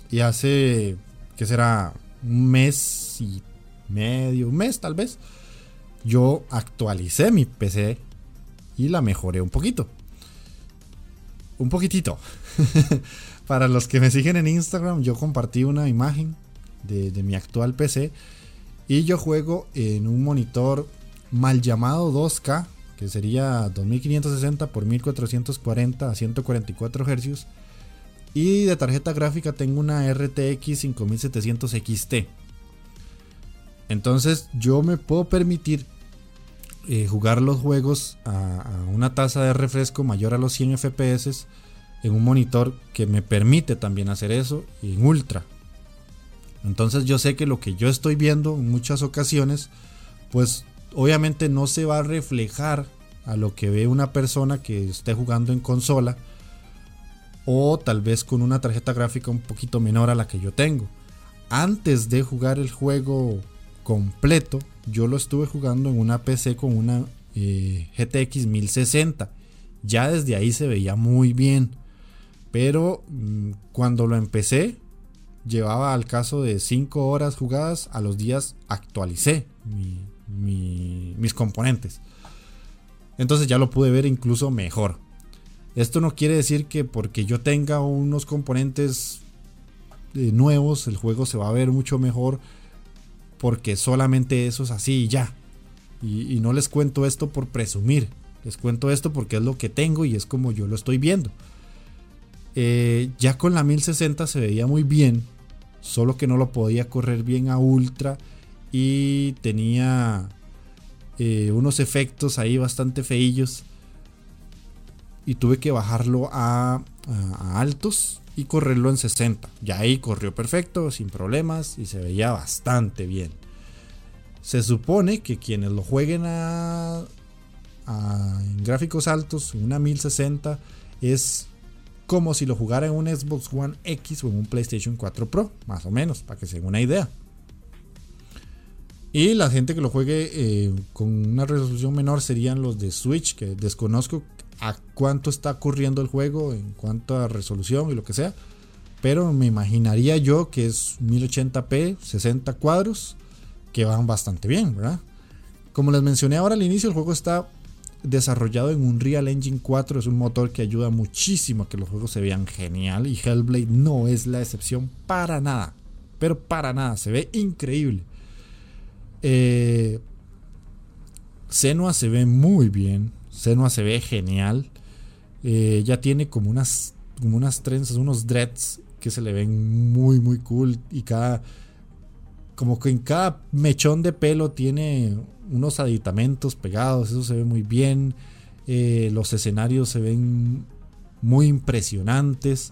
y hace, ¿qué será? Un mes y medio, un mes tal vez. Yo actualicé mi PC y la mejoré un poquito. Un poquitito. Para los que me siguen en Instagram, yo compartí una imagen de, mi actual PC y yo juego en un monitor mal llamado 2K, que sería 2560 por 1440 a 144 Hz. Y de tarjeta gráfica tengo una RTX 5700 XT. Entonces yo me puedo permitir eh, jugar los juegos a, una tasa de refresco mayor a los 100 FPS en un monitor que me permite también hacer eso en ultra. Entonces yo sé que lo que yo estoy viendo en muchas ocasiones, pues obviamente no se va a reflejar a lo que ve una persona que esté jugando en consola. o tal vez con una tarjeta gráfica un poquito menor a la que yo tengo. Antes de jugar el juego completo, yo lo estuve jugando en una PC con una eh, GTX 1060. Ya desde ahí se veía muy bien. Pero mm, cuando lo empecé, llevaba al caso de 5 horas jugadas. A los días actualicé mis componentes. Entonces ya lo pude ver incluso mejor. Esto no quiere decir que porque yo tenga unos componentes eh, nuevos, el juego se va a ver mucho mejor. Porque solamente eso es así y ya. Y, no les cuento esto por presumir. Les cuento esto porque es lo que tengo y es como yo lo estoy viendo. Eh, ya con la 1060 se veía muy bien. Solo que no lo podía correr bien a ultra. Y tenía eh, unos efectos ahí bastante feillos. Y tuve que bajarlo a, a altos y correrlo en 60. Ya ahí corrió perfecto, sin problemas y se veía bastante bien. Se supone que quienes lo jueguen a, en gráficos altos, en una 1060, es como si lo jugara en un Xbox One X o en un PlayStation 4 Pro, más o menos, para que se den una idea. Y la gente que lo juegue eh, con una resolución menor serían los de Switch, que desconozco a cuánto está corriendo el juego en cuanto a resolución y lo que sea. Pero me imaginaría yo que es 1080p, 60 cuadros que van bastante bien, ¿verdad? Como les mencioné ahora al inicio, el juego está desarrollado en un Real Engine 4, es un motor que ayuda muchísimo a que los juegos se vean genial y Hellblade no es la excepción para nada, pero para nada, se ve increíble. Eh, Senua se ve muy bien, Senua se ve genial, eh, ya tiene como unas, como unas trenzas, unos dreads que se le ven muy muy cool y cada como que en cada mechón de pelo tiene unos aditamentos pegados, eso se ve muy bien. Eh, los escenarios se ven muy impresionantes.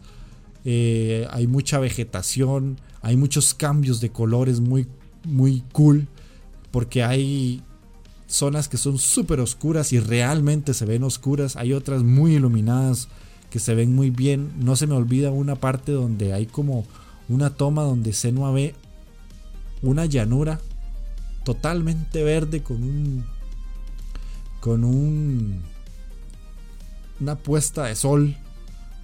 Eh, hay mucha vegetación, hay muchos cambios de colores muy, muy cool. Porque hay zonas que son súper oscuras y realmente se ven oscuras. Hay otras muy iluminadas que se ven muy bien. No se me olvida una parte donde hay como una toma donde Senua ve una llanura totalmente verde con un con un una puesta de sol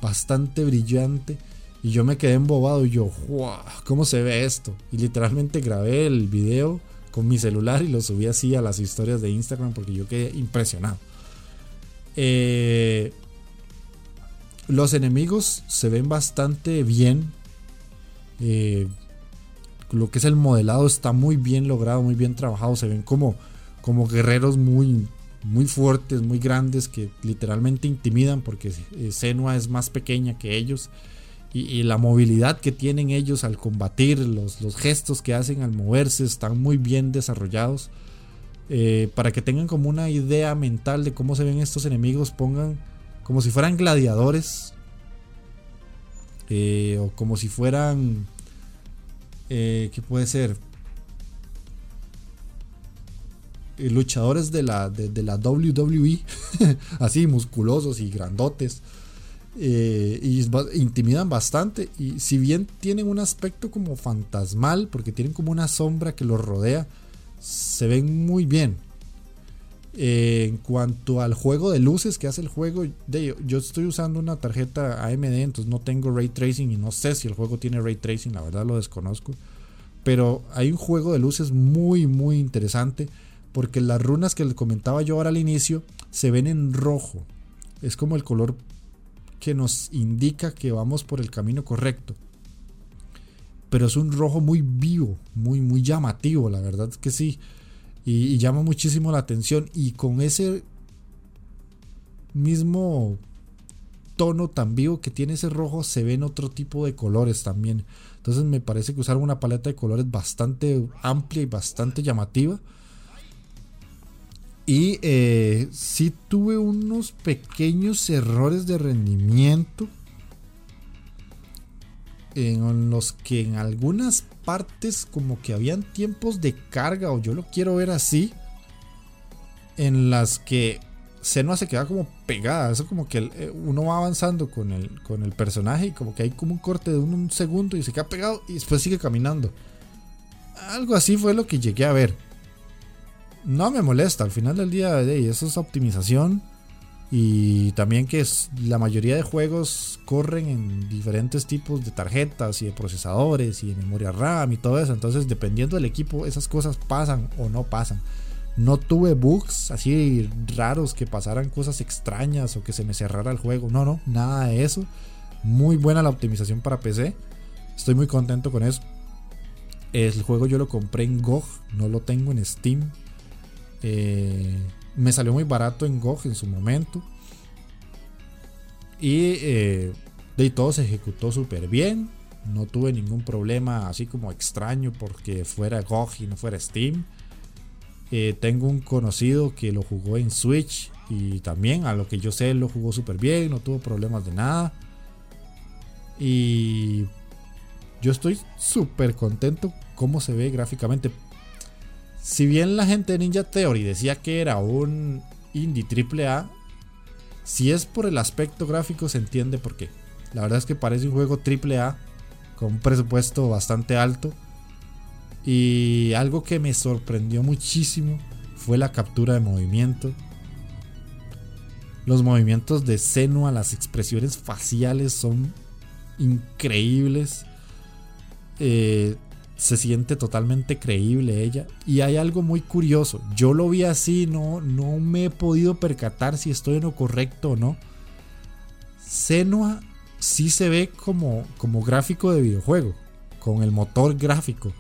bastante brillante y yo me quedé embobado y yo wow, cómo se ve esto y literalmente grabé el video con mi celular y lo subí así a las historias de Instagram porque yo quedé impresionado eh, los enemigos se ven bastante bien eh, lo que es el modelado está muy bien logrado, muy bien trabajado. Se ven como, como guerreros muy, muy fuertes, muy grandes, que literalmente intimidan porque eh, Senua es más pequeña que ellos. Y, la movilidad que tienen ellos al combatir, los, los, gestos que hacen al moverse, están muy bien desarrollados. Eh, para que tengan como una idea mental de cómo se ven estos enemigos, pongan como si fueran gladiadores. Eh, o como si fueran eh, que puede ser luchadores de la, de, la WWE, así musculosos y grandotes, eh, y intimidan bastante. Y si bien tienen un aspecto como fantasmal, porque tienen como una sombra que los rodea, se ven muy bien. en cuanto al juego de luces que hace el juego, de, yo estoy usando una tarjeta AMD, entonces no tengo ray tracing y no sé si el juego tiene ray tracing, la verdad lo desconozco. Pero hay un juego de luces muy, muy interesante porque las runas que les comentaba yo ahora al inicio se ven en rojo. Es como el color que nos indica que vamos por el camino correcto. Pero es un rojo muy vivo, muy, muy llamativo, la verdad es que sí y, llama muchísimo la atención. Y con ese mismo tono tan vivo que tiene ese rojo, se ven otro tipo de colores también. Entonces me parece que usaron una paleta de colores bastante amplia y bastante llamativa. Y eh, sí tuve unos pequeños errores de rendimiento. En los que en algunas partes como que habían tiempos de carga o yo lo quiero ver así. En las que Senua se queda como pegada. Eso como que eh, uno va avanzando con el, con el personaje y como que hay como un corte de un, segundo y se queda pegado y después sigue caminando. Algo así fue lo que llegué a ver. No me molesta, al final del día de eso es optimización. Y también que la mayoría de juegos corren en diferentes tipos de tarjetas y de procesadores y de memoria RAM y todo eso. Entonces, dependiendo del equipo, esas cosas pasan o no pasan. No tuve bugs así raros que pasaran cosas extrañas o que se me cerrara el juego. No, no, nada de eso. Muy buena la optimización para PC. Estoy muy contento con eso. El juego yo lo compré en GOG, no lo tengo en Steam. Eh, me salió muy barato en GOG en su momento. Y eh, de todo se ejecutó súper bien. No tuve ningún problema así como extraño porque fuera GOG y no fuera Steam. Eh, tengo un conocido que lo jugó en Switch y también a lo que yo sé lo jugó súper bien, no tuvo problemas de nada. Y yo estoy súper contento cómo se ve gráficamente si bien la gente de Ninja Theory decía que era un indie triple A, si es por el aspecto gráfico se entiende por qué. La verdad es que parece un juego triple A con un presupuesto bastante alto. Y algo que me sorprendió muchísimo fue la captura de movimiento. Los movimientos de Senua, las expresiones faciales son increíbles. Eh, se siente totalmente creíble ella. Y hay algo muy curioso. Yo lo vi así, no, no me he podido percatar si estoy en lo correcto o no. Senua sí se ve como, como gráfico de videojuego, con el motor gráfico.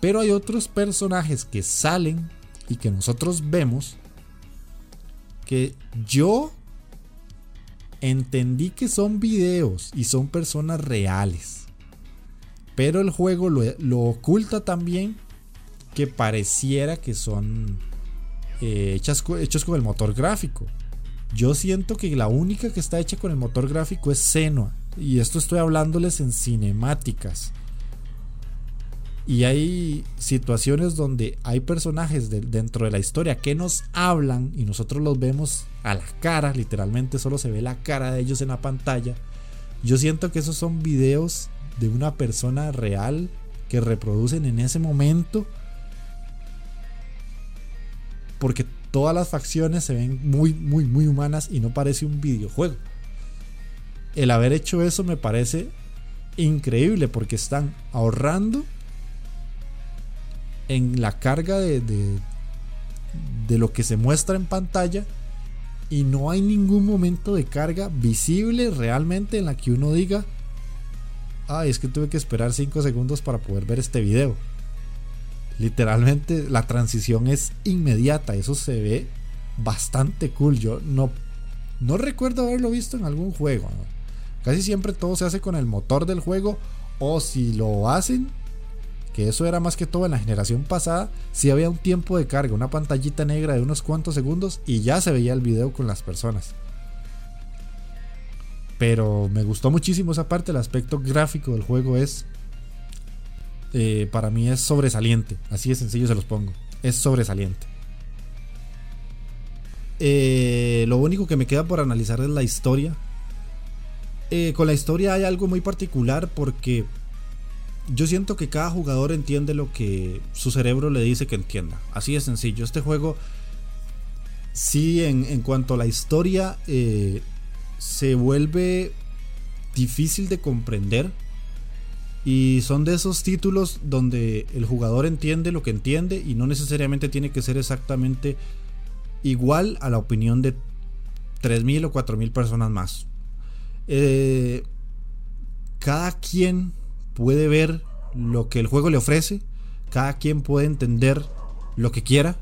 Pero hay otros personajes que salen y que nosotros vemos que yo entendí que son videos y son personas reales. Pero el juego lo, oculta también que pareciera que son eh, hechos con el motor gráfico. Yo siento que la única que está hecha con el motor gráfico es Senua. Y esto estoy hablándoles en cinemáticas. Y hay situaciones donde hay personajes dentro de la historia que nos hablan y nosotros los vemos a la cara, literalmente solo se ve la cara de ellos en la pantalla. Yo siento que esos son videos de una persona real que reproducen en ese momento. Porque todas las facciones se ven muy, muy, muy humanas y no parece un videojuego. El haber hecho eso me parece increíble porque están ahorrando en la carga de, de, de lo que se muestra en pantalla y no hay ningún momento de carga visible realmente en la que uno diga ay, es que tuve que esperar 5 segundos para poder ver este video. Literalmente la transición es inmediata, eso se ve bastante cool. Yo no, no recuerdo haberlo visto en algún juego. Casi siempre todo se hace con el motor del juego o si lo hacen, que eso era más que todo en la generación pasada, si había un tiempo de carga, una pantallita negra de unos cuantos segundos y ya se veía el video con las personas. Pero me gustó muchísimo esa parte, el aspecto gráfico del juego es, eh, para mí es sobresaliente, así de sencillo se los pongo, es sobresaliente. Eh, lo único que me queda por analizar es la historia. Eh, con la historia hay algo muy particular porque yo siento que cada jugador entiende lo que su cerebro le dice que entienda. Así de sencillo. Este juego, sí, en, en cuanto a la historia, se vuelve difícil de comprender. Y son de esos títulos donde el jugador entiende lo que entiende y no necesariamente tiene que ser exactamente igual a la opinión de 3.000 o 4.000 personas más. Eh, cada quien puede ver lo que el juego le ofrece, cada quien puede entender lo que quiera.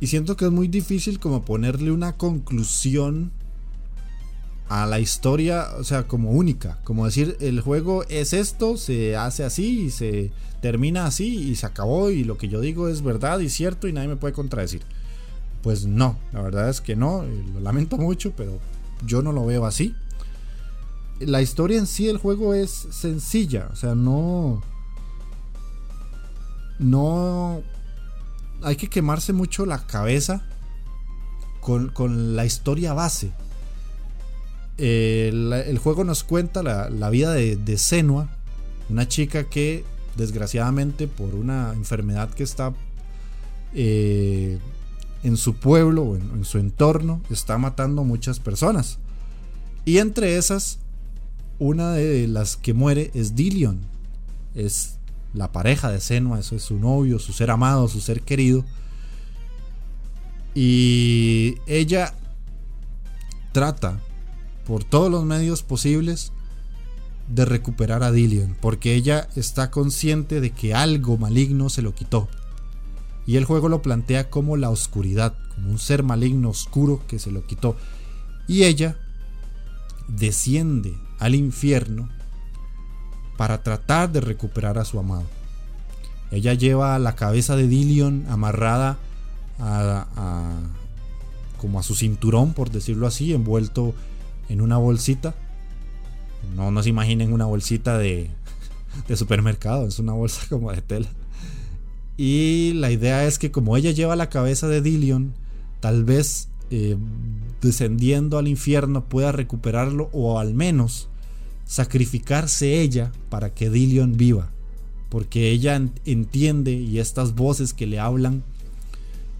Y siento que es muy difícil como ponerle una conclusión a la historia, o sea, como única, como decir, el juego es esto, se hace así y se termina así y se acabó y lo que yo digo es verdad y cierto y nadie me puede contradecir. Pues no, la verdad es que no, lo lamento mucho, pero yo no lo veo así. La historia en sí del juego es sencilla, o sea, no no hay que quemarse mucho la cabeza con, la historia base. el juego nos cuenta la, vida de, de Senua, una chica que desgraciadamente por una enfermedad que está eh, en su pueblo o en, su entorno, está matando a muchas personas. Y entre esas, una de las que muere es Dillion. Es la pareja de Senua, eso es su novio, su ser amado, su ser querido. Y ella trata por todos los medios posibles de recuperar a Dillion, porque ella está consciente de que algo maligno se lo quitó. Y el juego lo plantea como la oscuridad, como un ser maligno oscuro que se lo quitó. Y ella desciende al infierno para tratar de recuperar a su amado. Ella lleva la cabeza de Dillion amarrada a, como a su cinturón, por decirlo así, envuelto en una bolsita. No nos imaginen una bolsita de, de supermercado, es una bolsa como de tela. Y la idea es que como ella lleva la cabeza de Dillion, tal vez eh, descendiendo al infierno pueda recuperarlo o al menos sacrificarse ella para que Dillion viva. Porque ella entiende y estas voces que le hablan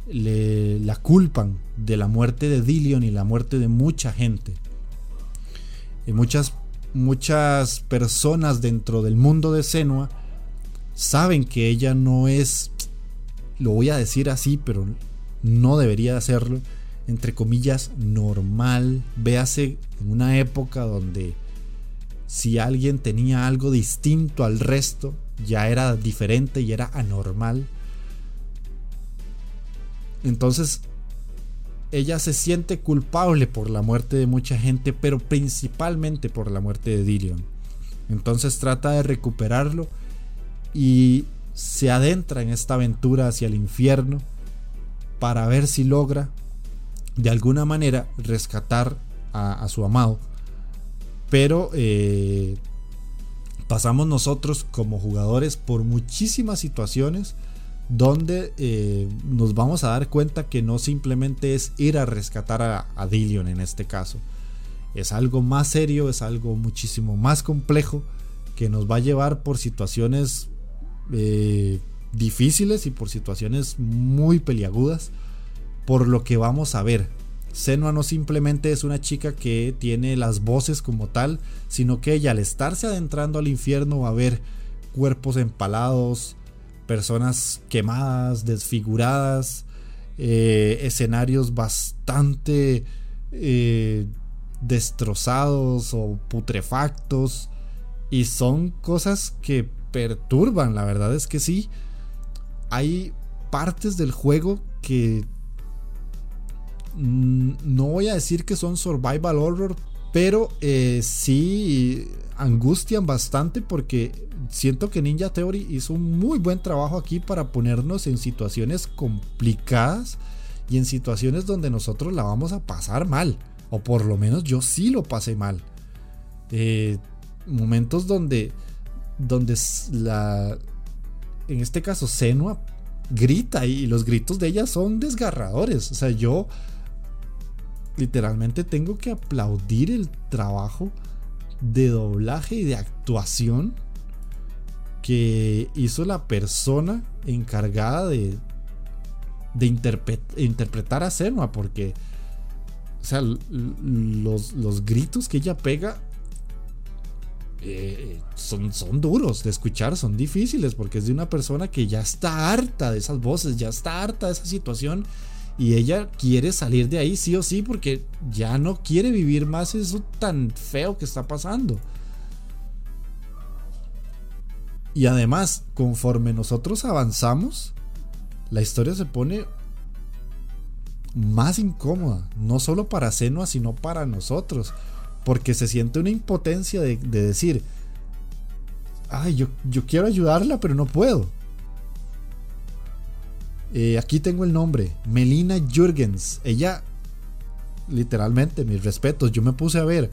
le la culpan de la muerte de Dillion y la muerte de mucha gente. Y muchas, muchas personas dentro del mundo de Senua saben que ella no es, lo voy a decir así, pero no debería hacerlo, entre comillas, normal. Véase en una época donde si alguien tenía algo distinto al resto, ya era diferente y era anormal. Entonces, ella se siente culpable por la muerte de mucha gente, pero principalmente por la muerte de Dillion. Entonces trata de recuperarlo y se adentra en esta aventura hacia el infierno para ver si logra de alguna manera rescatar a, su amado. Pero eh, pasamos nosotros como jugadores por muchísimas situaciones donde eh, nos vamos a dar cuenta que no simplemente es ir a rescatar a, a Dillion en este caso. Es algo más serio, es algo muchísimo más complejo que nos va a llevar por situaciones eh, difíciles y por situaciones muy peliagudas, por lo que vamos a ver. Senua no simplemente es una chica que tiene las voces como tal, sino que ella al estarse adentrando al infierno va a ver cuerpos empalados, personas quemadas, desfiguradas, eh, escenarios bastante eh, destrozados o putrefactos. Y son cosas que perturban, la verdad es que sí. Hay partes del juego que no voy a decir que son survival horror, pero eh, sí angustian bastante porque siento que Ninja Theory hizo un muy buen trabajo aquí para ponernos en situaciones complicadas y en situaciones donde nosotros la vamos a pasar mal. O por lo menos yo sí lo pasé mal. Eh, momentos donde donde la, en este caso Senua grita y los gritos de ella son desgarradores. O sea, yo literalmente tengo que aplaudir el trabajo de doblaje y de actuación que hizo la persona encargada de, de interpretar a Senua, porque, o sea, los, los gritos que ella pega eh, son, son duros de escuchar, son difíciles, porque es de una persona que ya está harta de esas voces, ya está harta de esa situación y ella quiere salir de ahí sí o sí porque ya no quiere vivir más eso tan feo que está pasando. Y además, conforme nosotros avanzamos, la historia se pone más incómoda, no solo para Senua, sino para nosotros. Porque se siente una impotencia de, decir, ay, yo, yo, quiero ayudarla, pero no puedo. Eh, aquí tengo el nombre, Melina Jürgens. Ella, literalmente, mis respetos, yo me puse a ver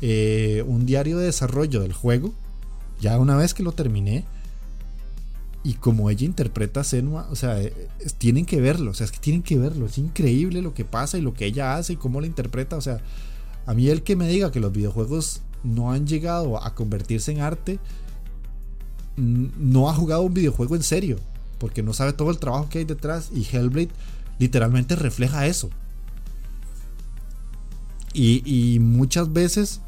eh, un diario de desarrollo del juego, ya una vez que lo terminé, y como ella interpreta a Senua, o sea, eh, tienen que verlo, o sea, es que tienen que verlo, es increíble lo que pasa y lo que ella hace y cómo la interpreta, o sea, a mí el que me diga que los videojuegos no han llegado a convertirse en arte, no ha jugado un videojuego en serio, porque no sabe todo el trabajo que hay detrás y Hellblade literalmente refleja eso. Y, muchas veces,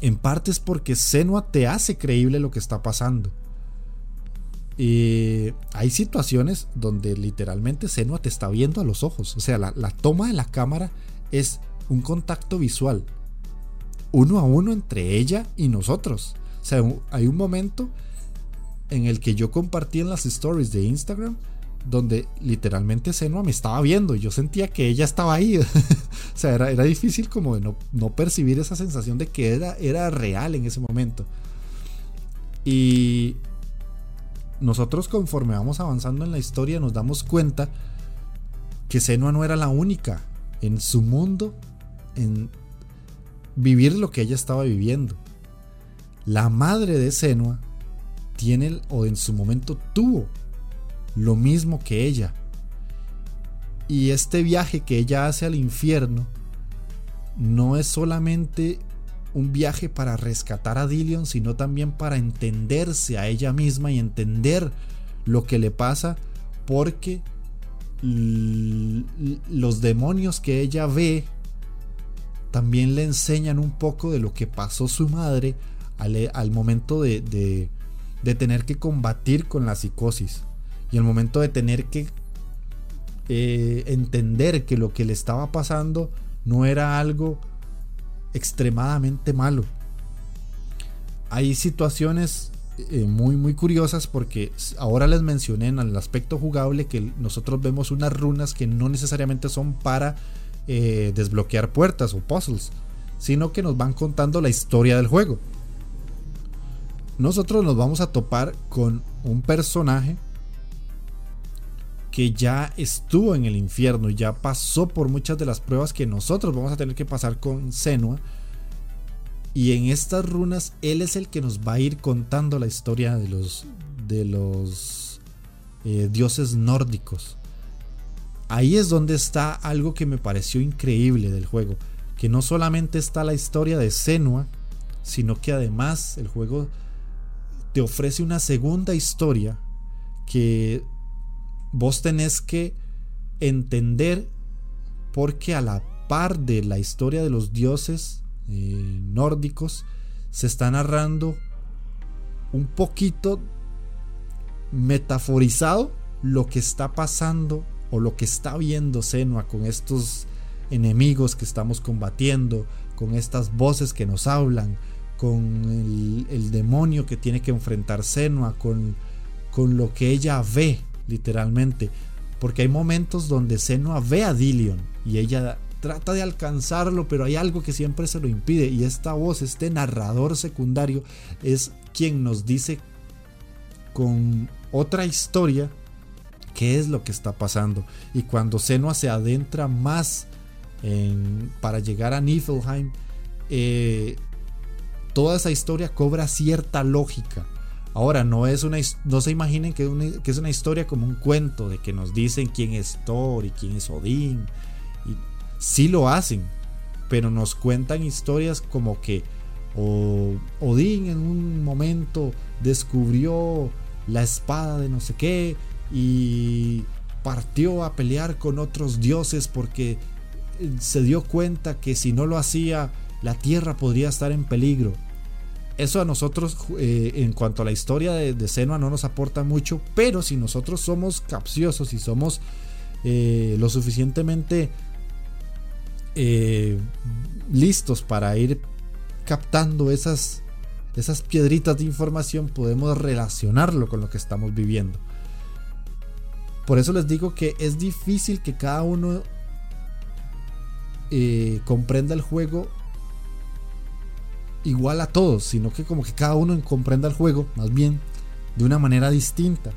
en parte es porque Senua te hace creíble lo que está pasando. Y hay situaciones donde literalmente Senua te está viendo a los ojos. O sea, la, toma de la cámara es un contacto visual. Uno a uno entre ella y nosotros. O sea, hay un momento en el que yo compartí en las stories de Instagram donde literalmente Senua me estaba viendo y yo sentía que ella estaba ahí. o sea, era, era, difícil como de no, no, percibir esa sensación de que era, era real en ese momento. Y nosotros conforme vamos avanzando en la historia nos damos cuenta que Senua no era la única en su mundo en vivir lo que ella estaba viviendo. La madre de Senua tiene o en su momento tuvo lo mismo que ella. Y este viaje que ella hace al infierno no es solamente un viaje para rescatar a Dillion, sino también para entenderse a ella misma y entender lo que le pasa, porque los demonios que ella ve también le enseñan un poco de lo que pasó su madre al, momento de, de, tener que combatir con la psicosis y el momento de tener que eh, entender que lo que le estaba pasando no era algo extremadamente malo. Hay situaciones eh, muy muy curiosas porque ahora les mencioné en el aspecto jugable que nosotros vemos unas runas que no necesariamente son para eh, desbloquear puertas o puzzles, sino que nos van contando la historia del juego. Nosotros nos vamos a topar con un personaje que ya estuvo en el infierno, ya pasó por muchas de las pruebas que nosotros vamos a tener que pasar con Senua. Y en estas runas él es el que nos va a ir contando la historia de los, de los eh, dioses nórdicos. Ahí es donde está algo que me pareció increíble del juego, que no solamente está la historia de Senua, sino que además el juego te ofrece una segunda historia que vos tenés que entender porque a la par de la historia de los dioses eh, nórdicos se está narrando un poquito metaforizado lo que está pasando o lo que está viendo Senua con estos enemigos que estamos combatiendo, con estas voces que nos hablan, con el, demonio que tiene que enfrentar Senua, con, con lo que ella ve literalmente. Porque hay momentos donde Senua ve a Dillion y ella trata de alcanzarlo, pero hay algo que siempre se lo impide. Y esta voz, este narrador secundario, es quien nos dice con otra historia qué es lo que está pasando. Y cuando Senua se adentra más para llegar a Niflheim, eh, toda esa historia cobra cierta lógica. Ahora, no, es una, no se imaginen que, es una historia como un cuento de que nos dicen quién es Thor y quién es Odín. Y sí lo hacen, pero nos cuentan historias como que Odín en un momento descubrió la espada de no sé qué y partió a pelear con otros dioses porque eh, se dio cuenta que si no lo hacía la tierra podría estar en peligro eso a nosotros, eh, en cuanto a la historia de, de, Senua, no nos aporta mucho, pero si nosotros somos capciosos y somos eh, lo suficientemente eh, listos para ir captando esas, esas piedritas de información, podemos relacionarlo con lo que estamos viviendo. Por eso les digo que es difícil que cada uno comprenda el juego igual a todos, sino que como que cada uno comprenda el juego, más bien, de una manera distinta.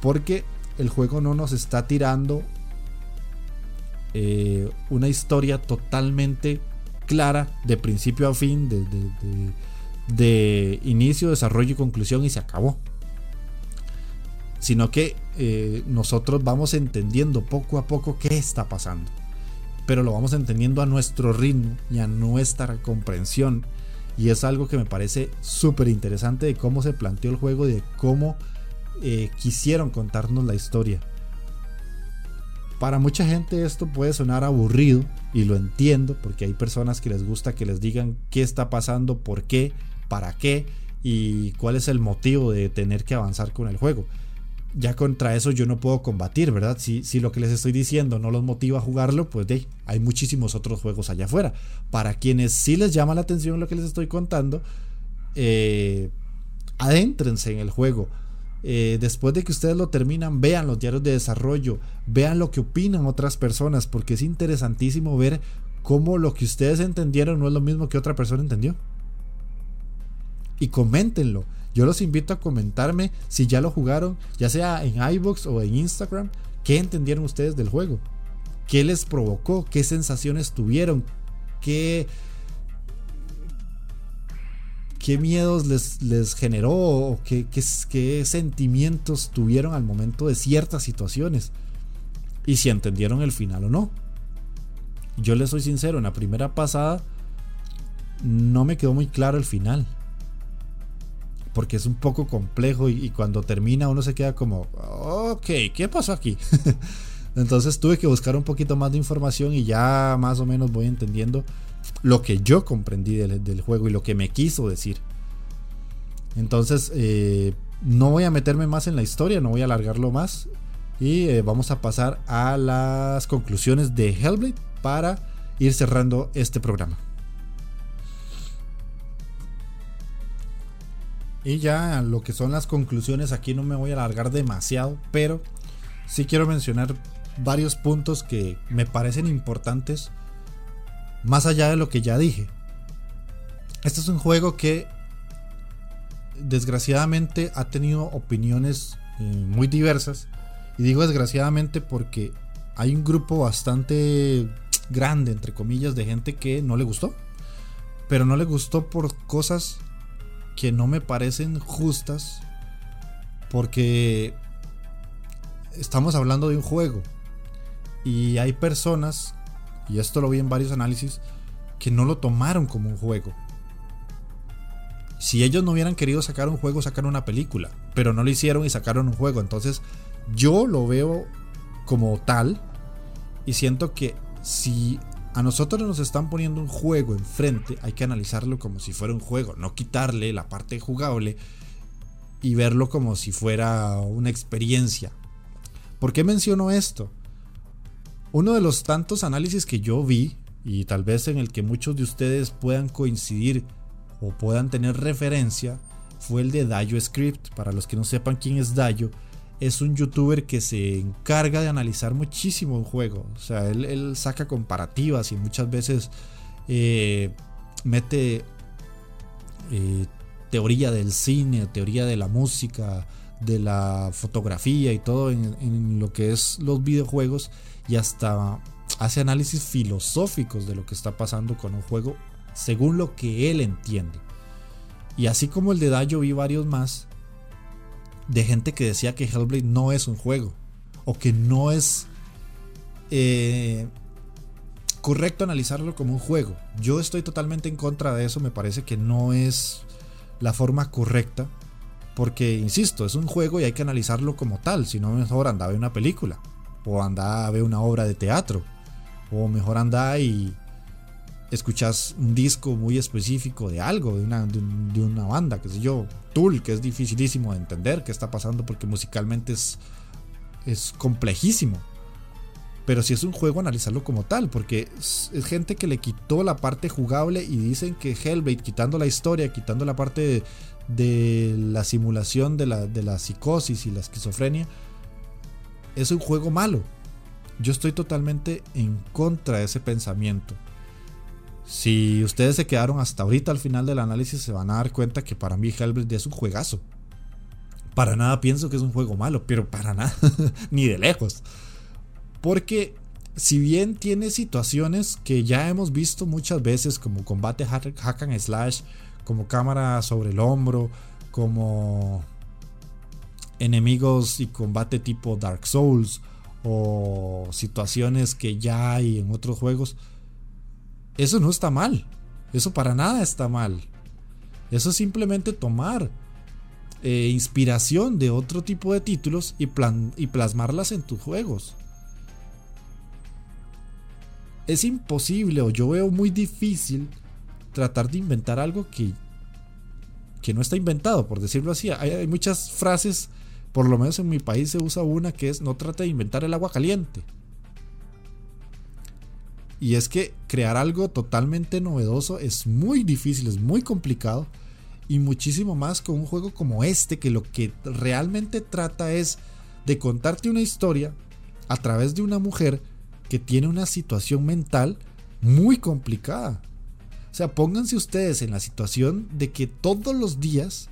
Porque el juego no nos está tirando eh, una historia totalmente clara, de principio a fin, de, inicio, desarrollo y conclusión, y se acabó. sino que eh, nosotros vamos entendiendo poco a poco qué está pasando. Pero lo vamos entendiendo a nuestro ritmo y a nuestra comprensión. Y es algo que me parece súper interesante de cómo se planteó el juego, de cómo eh, quisieron contarnos la historia. Para mucha gente esto puede sonar aburrido y lo entiendo porque hay personas que les gusta que les digan qué está pasando, por qué, para qué y cuál es el motivo de tener que avanzar con el juego. Ya contra eso yo no puedo combatir, ¿verdad? Si, si lo que les estoy diciendo no los motiva a jugarlo, pues hay muchísimos otros juegos allá afuera. Para quienes sí les llama la atención lo que les estoy contando, eh, adéntrense en el juego eh, después de que ustedes lo terminan, vean los diarios de desarrollo, vean lo que opinan otras personas, porque es interesantísimo ver cómo lo que ustedes entendieron no es lo mismo que otra persona entendió. Y coméntenlo. Yo los invito a comentarme si ya lo jugaron, ya sea en iBox o en Instagram, qué entendieron ustedes del juego, qué les provocó, qué sensaciones tuvieron, qué qué miedos les, les generó o qué, qué, sentimientos tuvieron al momento de ciertas situaciones y si entendieron el final o no. Yo les soy sincero, en la primera pasada no me quedó muy claro el final. Porque es un poco complejo y, cuando termina uno se queda como, ok, ¿qué pasó aquí? Entonces tuve que buscar un poquito más de información y ya más o menos voy entendiendo lo que yo comprendí del, juego y lo que me quiso decir. Entonces, eh, no voy a meterme más en la historia, no voy a alargarlo más. Y eh, vamos a pasar a las conclusiones de Hellblade para ir cerrando este programa. Y ya lo que son las conclusiones, aquí no me voy a alargar demasiado, pero sí quiero mencionar varios puntos que me parecen importantes más allá de lo que ya dije. Este es un juego que desgraciadamente ha tenido opiniones eh, muy diversas. Y digo desgraciadamente porque hay un grupo bastante grande, entre comillas, de gente que no le gustó. Pero no le gustó por cosas que no me parecen justas. Porque estamos hablando de un juego. Y hay personas y esto lo vi en varios análisis, que no lo tomaron como un juego. Si ellos no hubieran querido sacar un juego, sacaron una película, pero no lo hicieron y sacaron un juego. Entonces yo lo veo como tal y siento que si a nosotros nos están poniendo un juego enfrente, hay que analizarlo como si fuera un juego, no quitarle la parte jugable y verlo como si fuera una experiencia. ¿Por qué menciono esto? Uno de los tantos análisis que yo vi, y tal vez en el que muchos de ustedes puedan coincidir o puedan tener referencia, fue el de Dayo Script. Para los que no sepan quién es Dayo, es un youtuber que se encarga de analizar muchísimo un juego. O sea, él, saca comparativas y muchas veces eh, mete eh, teoría del cine, teoría de la música, de la fotografía y todo en lo que es los videojuegos y hasta hace análisis filosóficos de lo que está pasando con un juego según lo que él entiende. Y así como el de Dayo vi varios más de gente que decía que Hellblade no es un juego o que no es eh, correcto analizarlo como un juego. Yo estoy totalmente en contra de eso, me parece que no es la forma correcta. Porque, insisto, es un juego y hay que analizarlo como tal, si no mejor anda a ver una película o anda a ver una obra de teatro, o mejor anda y escuchas un disco muy específico de algo, de una, de, una banda, que sé yo, Tool, que es dificilísimo de entender qué está pasando porque musicalmente es, es complejísimo. Pero si es un juego, analizarlo como tal, porque es, gente que le quitó la parte jugable y dicen que Hellblade, quitando la historia, quitando la parte de, la simulación de la, de la psicosis y la esquizofrenia, es un juego malo. Yo estoy totalmente en contra de ese pensamiento. Si ustedes se quedaron hasta ahorita al final del análisis se van a dar cuenta que para mí Hellblade es un juegazo. Para nada pienso que es un juego malo, pero para nada, ni de lejos. Porque si bien tiene situaciones que ya hemos visto muchas veces, como combate hack and slash, como cámara sobre el hombro, como enemigos y combate tipo Dark Souls o situaciones que ya hay en otros juegos, eso no está mal. Eso para nada está mal. Eso es simplemente tomar eh, inspiración de otro tipo de títulos y, plan y plasmarlas en tus juegos. Es imposible o yo veo muy difícil tratar de inventar algo que, que no está inventado, por decirlo así. Hay, muchas frases, por lo menos en mi país se usa una que es no trate de inventar el agua caliente. Y es que crear algo totalmente novedoso es muy difícil, es muy complicado. Y muchísimo más con un juego como este, que lo que realmente trata es de contarte una historia a través de una mujer que tiene una situación mental muy complicada. O sea, pónganse ustedes en la situación de que todos los días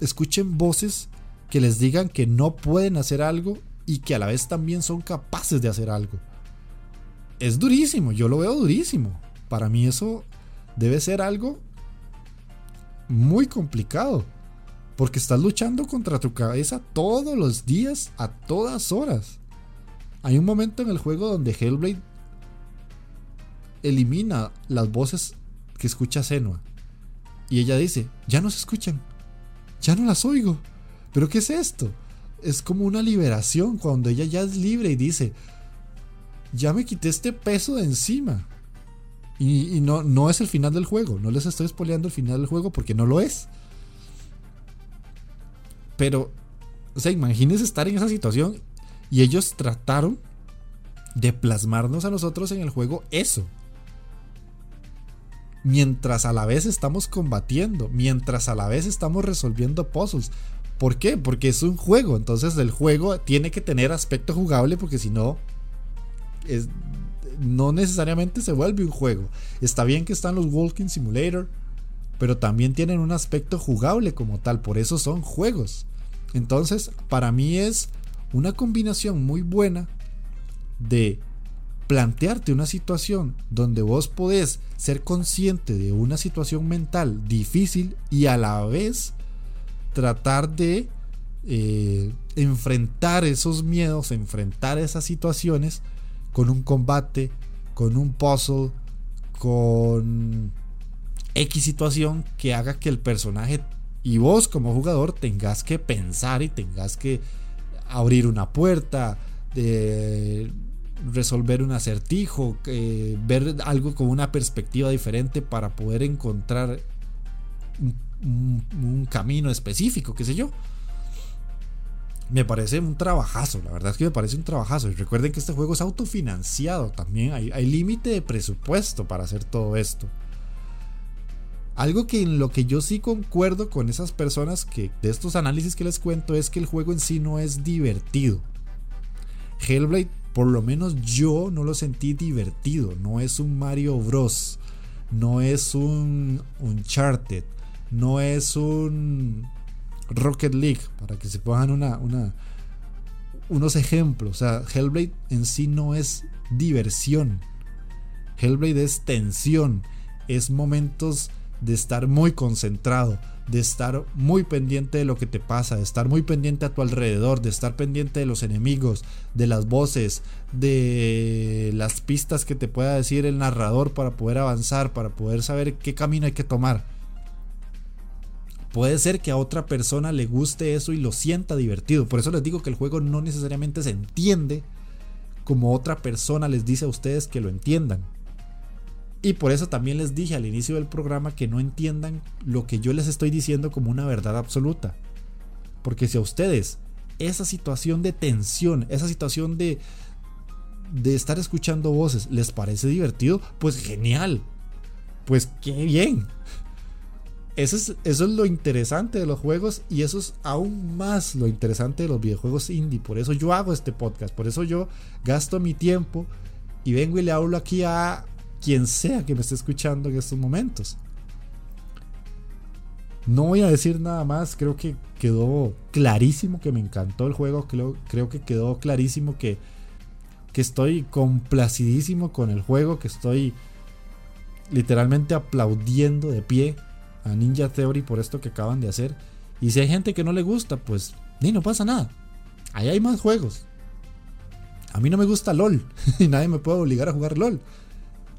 escuchen voces que les digan que no pueden hacer algo y que a la vez también son capaces de hacer algo. Es durísimo, yo lo veo durísimo. Para mí eso debe ser algo muy complicado. Porque estás luchando contra tu cabeza todos los días, a todas horas. Hay un momento en el juego donde Hellblade elimina las voces que escucha Senua. Y ella dice, ya no se escuchan, ya no las oigo. ¿Pero qué es esto? Es como una liberación cuando ella ya es libre y dice, ya me quité este peso de encima. Y, no, no es el final del juego, no les estoy spoileando el final del juego porque no lo es. Pero, o sea, imagínense estar en esa situación y ellos trataron de plasmarnos a nosotros en el juego eso mientras a la vez estamos combatiendo, mientras a la vez estamos resolviendo puzzles. ¿Por qué? Porque es un juego, entonces el juego tiene que tener aspecto jugable porque si no, no necesariamente se vuelve un juego. Está bien que están los Walking Simulator, pero también tienen un aspecto jugable como tal, por eso son juegos. Entonces, para mí es una combinación muy buena de plantearte una situación donde vos podés ser consciente de una situación mental difícil y a la vez tratar de eh, enfrentar esos miedos, enfrentar esas situaciones con un combate, con un puzzle, con X situación que haga que el personaje y vos como jugador tengas que pensar y tengas que abrir una puerta, de resolver un acertijo, ver algo con una perspectiva diferente para poder encontrar un, camino específico, qué sé yo. Me parece un trabajazo, la verdad es que me parece un trabajazo. Y recuerden que este juego es autofinanciado también, hay, hay límite de presupuesto para hacer todo esto. Algo que en lo que yo sí concuerdo con esas personas que de estos análisis que les cuento es que el juego en sí no es divertido. Hellblade por lo menos yo no lo sentí divertido. No es un Mario Bros. No es un Uncharted. No es un Rocket League. Para que se pongan una, unos ejemplos. O sea, Hellblade en sí no es diversión. Hellblade es tensión. Es momentos de estar muy concentrado de estar muy pendiente de lo que te pasa, de estar muy pendiente a tu alrededor, de estar pendiente de los enemigos, de las voces, de las pistas que te pueda decir el narrador para poder avanzar, para poder saber qué camino hay que tomar. Puede ser que a otra persona le guste eso y lo sienta divertido. Por eso les digo que el juego no necesariamente se entiende como otra persona les dice a ustedes que lo entiendan. Y por eso también les dije al inicio del programa que no entiendan lo que yo les estoy diciendo como una verdad absoluta. Porque si a ustedes esa situación de tensión, esa situación de, de estar escuchando voces les parece divertido, pues genial. Pues qué bien. Eso es, eso es lo interesante de los juegos y eso es aún más lo interesante de los videojuegos indie. Por eso yo hago este podcast, por eso yo gasto mi tiempo y vengo y le hablo aquí a quien sea que me esté escuchando en estos momentos. No voy a decir nada más, creo que quedó clarísimo que me encantó el juego, creo, creo que quedó clarísimo que, que estoy complacidísimo con el juego, que estoy literalmente aplaudiendo de pie a Ninja Theory por esto que acaban de hacer. Y si hay gente que no le gusta, pues ni no pasa nada. Ahí hay más juegos. A mí no me gusta LOL y nadie me puede obligar a jugar LOL.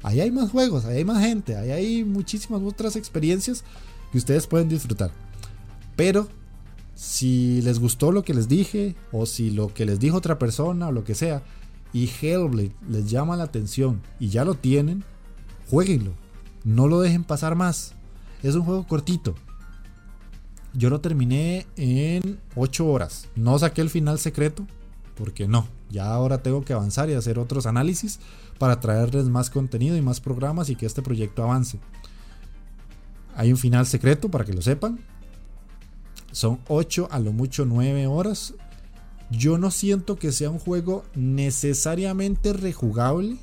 Ahí hay más juegos, ahí hay más gente, ahí hay muchísimas otras experiencias que ustedes pueden disfrutar. Pero si les gustó lo que les dije, o si lo que les dijo otra persona, o lo que sea, y Hellblade les llama la atención y ya lo tienen, jueguenlo. No lo dejen pasar más. Es un juego cortito. Yo lo terminé en 8 horas. No saqué el final secreto, porque no. Ya ahora tengo que avanzar y hacer otros análisis para traerles más contenido y más programas y que este proyecto avance. Hay un final secreto para que lo sepan. Son 8 a lo mucho 9 horas. Yo no siento que sea un juego necesariamente rejugable.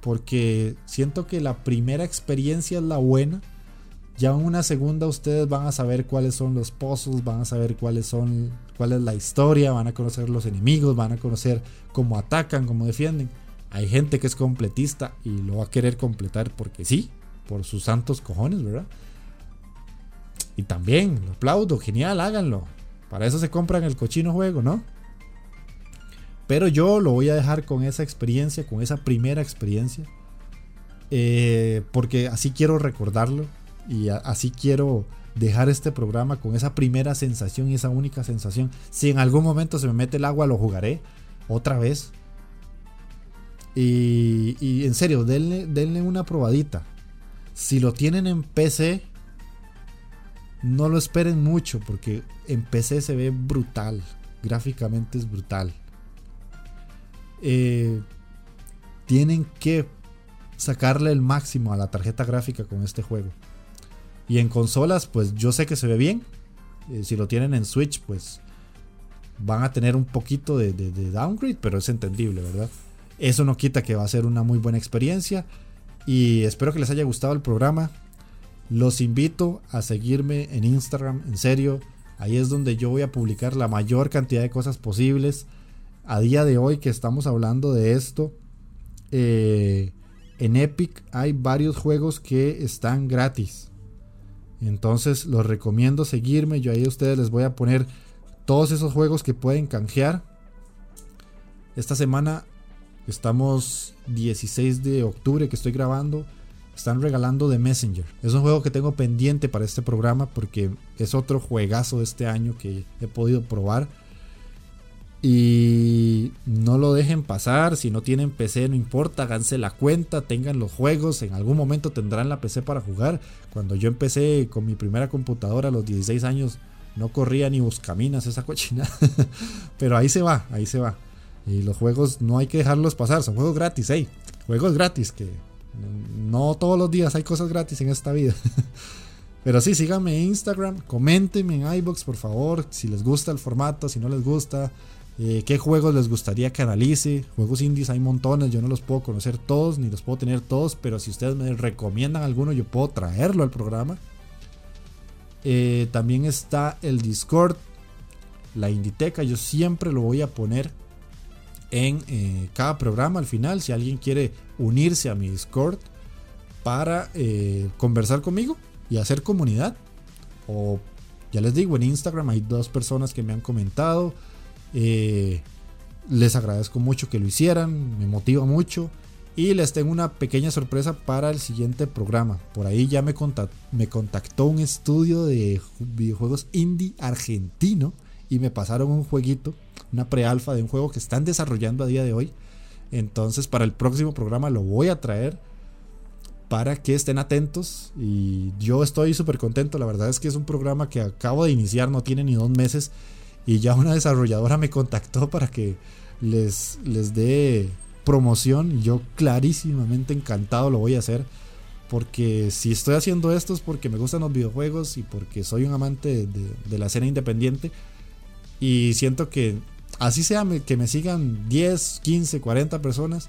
Porque siento que la primera experiencia es la buena. Ya una segunda ustedes van a saber cuáles son los puzzles, van a saber cuáles son, cuál es la historia, van a conocer los enemigos, van a conocer cómo atacan, cómo defienden. Hay gente que es completista y lo va a querer completar porque sí, por sus santos cojones, ¿verdad? Y también, lo aplaudo, genial, háganlo. Para eso se compran el cochino juego, ¿no? Pero yo lo voy a dejar con esa experiencia, con esa primera experiencia. Eh, porque así quiero recordarlo. Y así quiero dejar este programa con esa primera sensación y esa única sensación. Si en algún momento se me mete el agua, lo jugaré otra vez. Y, en serio, denle, una probadita. Si lo tienen en PC, no lo esperen mucho porque en PC se ve brutal. Gráficamente es brutal. Eh, tienen que sacarle el máximo a la tarjeta gráfica con este juego. Y en consolas, pues yo sé que se ve bien. Eh, si lo tienen en Switch, pues van a tener un poquito de, downgrade, pero es entendible, ¿verdad? Eso no quita que va a ser una muy buena experiencia. Y espero que les haya gustado el programa. Los invito a seguirme en Instagram, en serio. Ahí es donde yo voy a publicar la mayor cantidad de cosas posibles a día de hoy que estamos hablando de esto, eh, en Epic hay varios juegos que están gratis. Entonces los recomiendo seguirme. Yo ahí a ustedes les voy a poner todos esos juegos que pueden canjear. Esta semana estamos 16 de octubre que estoy grabando. Están regalando The Messenger. Es un juego que tengo pendiente para este programa porque es otro juegazo de este año que he podido probar y no lo dejen pasar, si no tienen PC no importa, háganse la cuenta, tengan los juegos, en algún momento tendrán la PC para jugar. Cuando yo empecé con mi primera computadora a los 16 años, no corría ni buscaminas esa cochina. Pero ahí se va, ahí se va. Y los juegos no hay que dejarlos pasar, son juegos gratis, hey, juegos gratis que no todos los días hay cosas gratis en esta vida. Pero sí, síganme en Instagram, coméntenme en iBox por favor, si les gusta el formato, si no les gusta, eh, ¿Qué juegos les gustaría que analice? Juegos indies hay montones, yo no los puedo conocer todos, ni los puedo tener todos, pero si ustedes me recomiendan alguno, yo puedo traerlo al programa. Eh, también está el Discord, la Inditeca, yo siempre lo voy a poner en eh, cada programa al final, si alguien quiere unirse a mi Discord para conversar conmigo y hacer comunidad. O ya les digo, en Instagram hay dos personas que me han comentado eh, les agradezco mucho que lo hicieran, me motiva mucho. Y les tengo una pequeña sorpresa para el siguiente programa. Por ahí ya me, me contactó un estudio de videojuegos indie argentino y me pasaron un jueguito, una prealfa de un juego que están desarrollando a día de hoy. Entonces para el próximo programa lo voy a traer para que estén atentos. Y yo estoy súper contento. La verdad es que es un programa que acabo de iniciar, no tiene ni dos meses y ya una desarrolladora me contactó para que les, les dé promoción. Y yo clarísimamente encantado lo voy a hacer porque si estoy haciendo esto es porque me gustan los videojuegos y porque soy un amante de, la escena independiente. Y siento que así sea que me sigan 10, 15, 40 personas,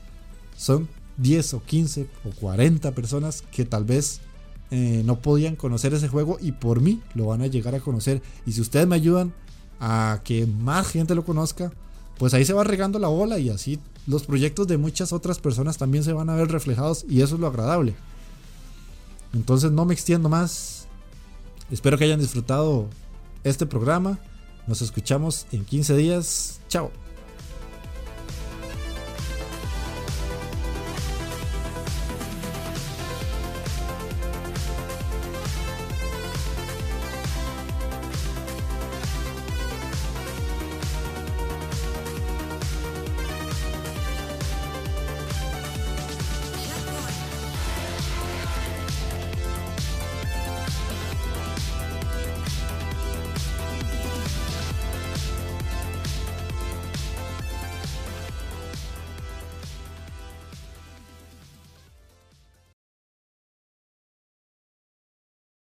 son 10 o 15 o 40 personas que tal vez eh, no podían conocer ese juego y por mí lo van a llegar a conocer. Y si ustedes me ayudan a que más gente lo conozca, pues ahí se va regando la bola y así los proyectos de muchas otras personas también se van a ver reflejados y eso es lo agradable. Entonces no me extiendo más. Espero que hayan disfrutado este programa. Nos escuchamos en 15 días. Chao.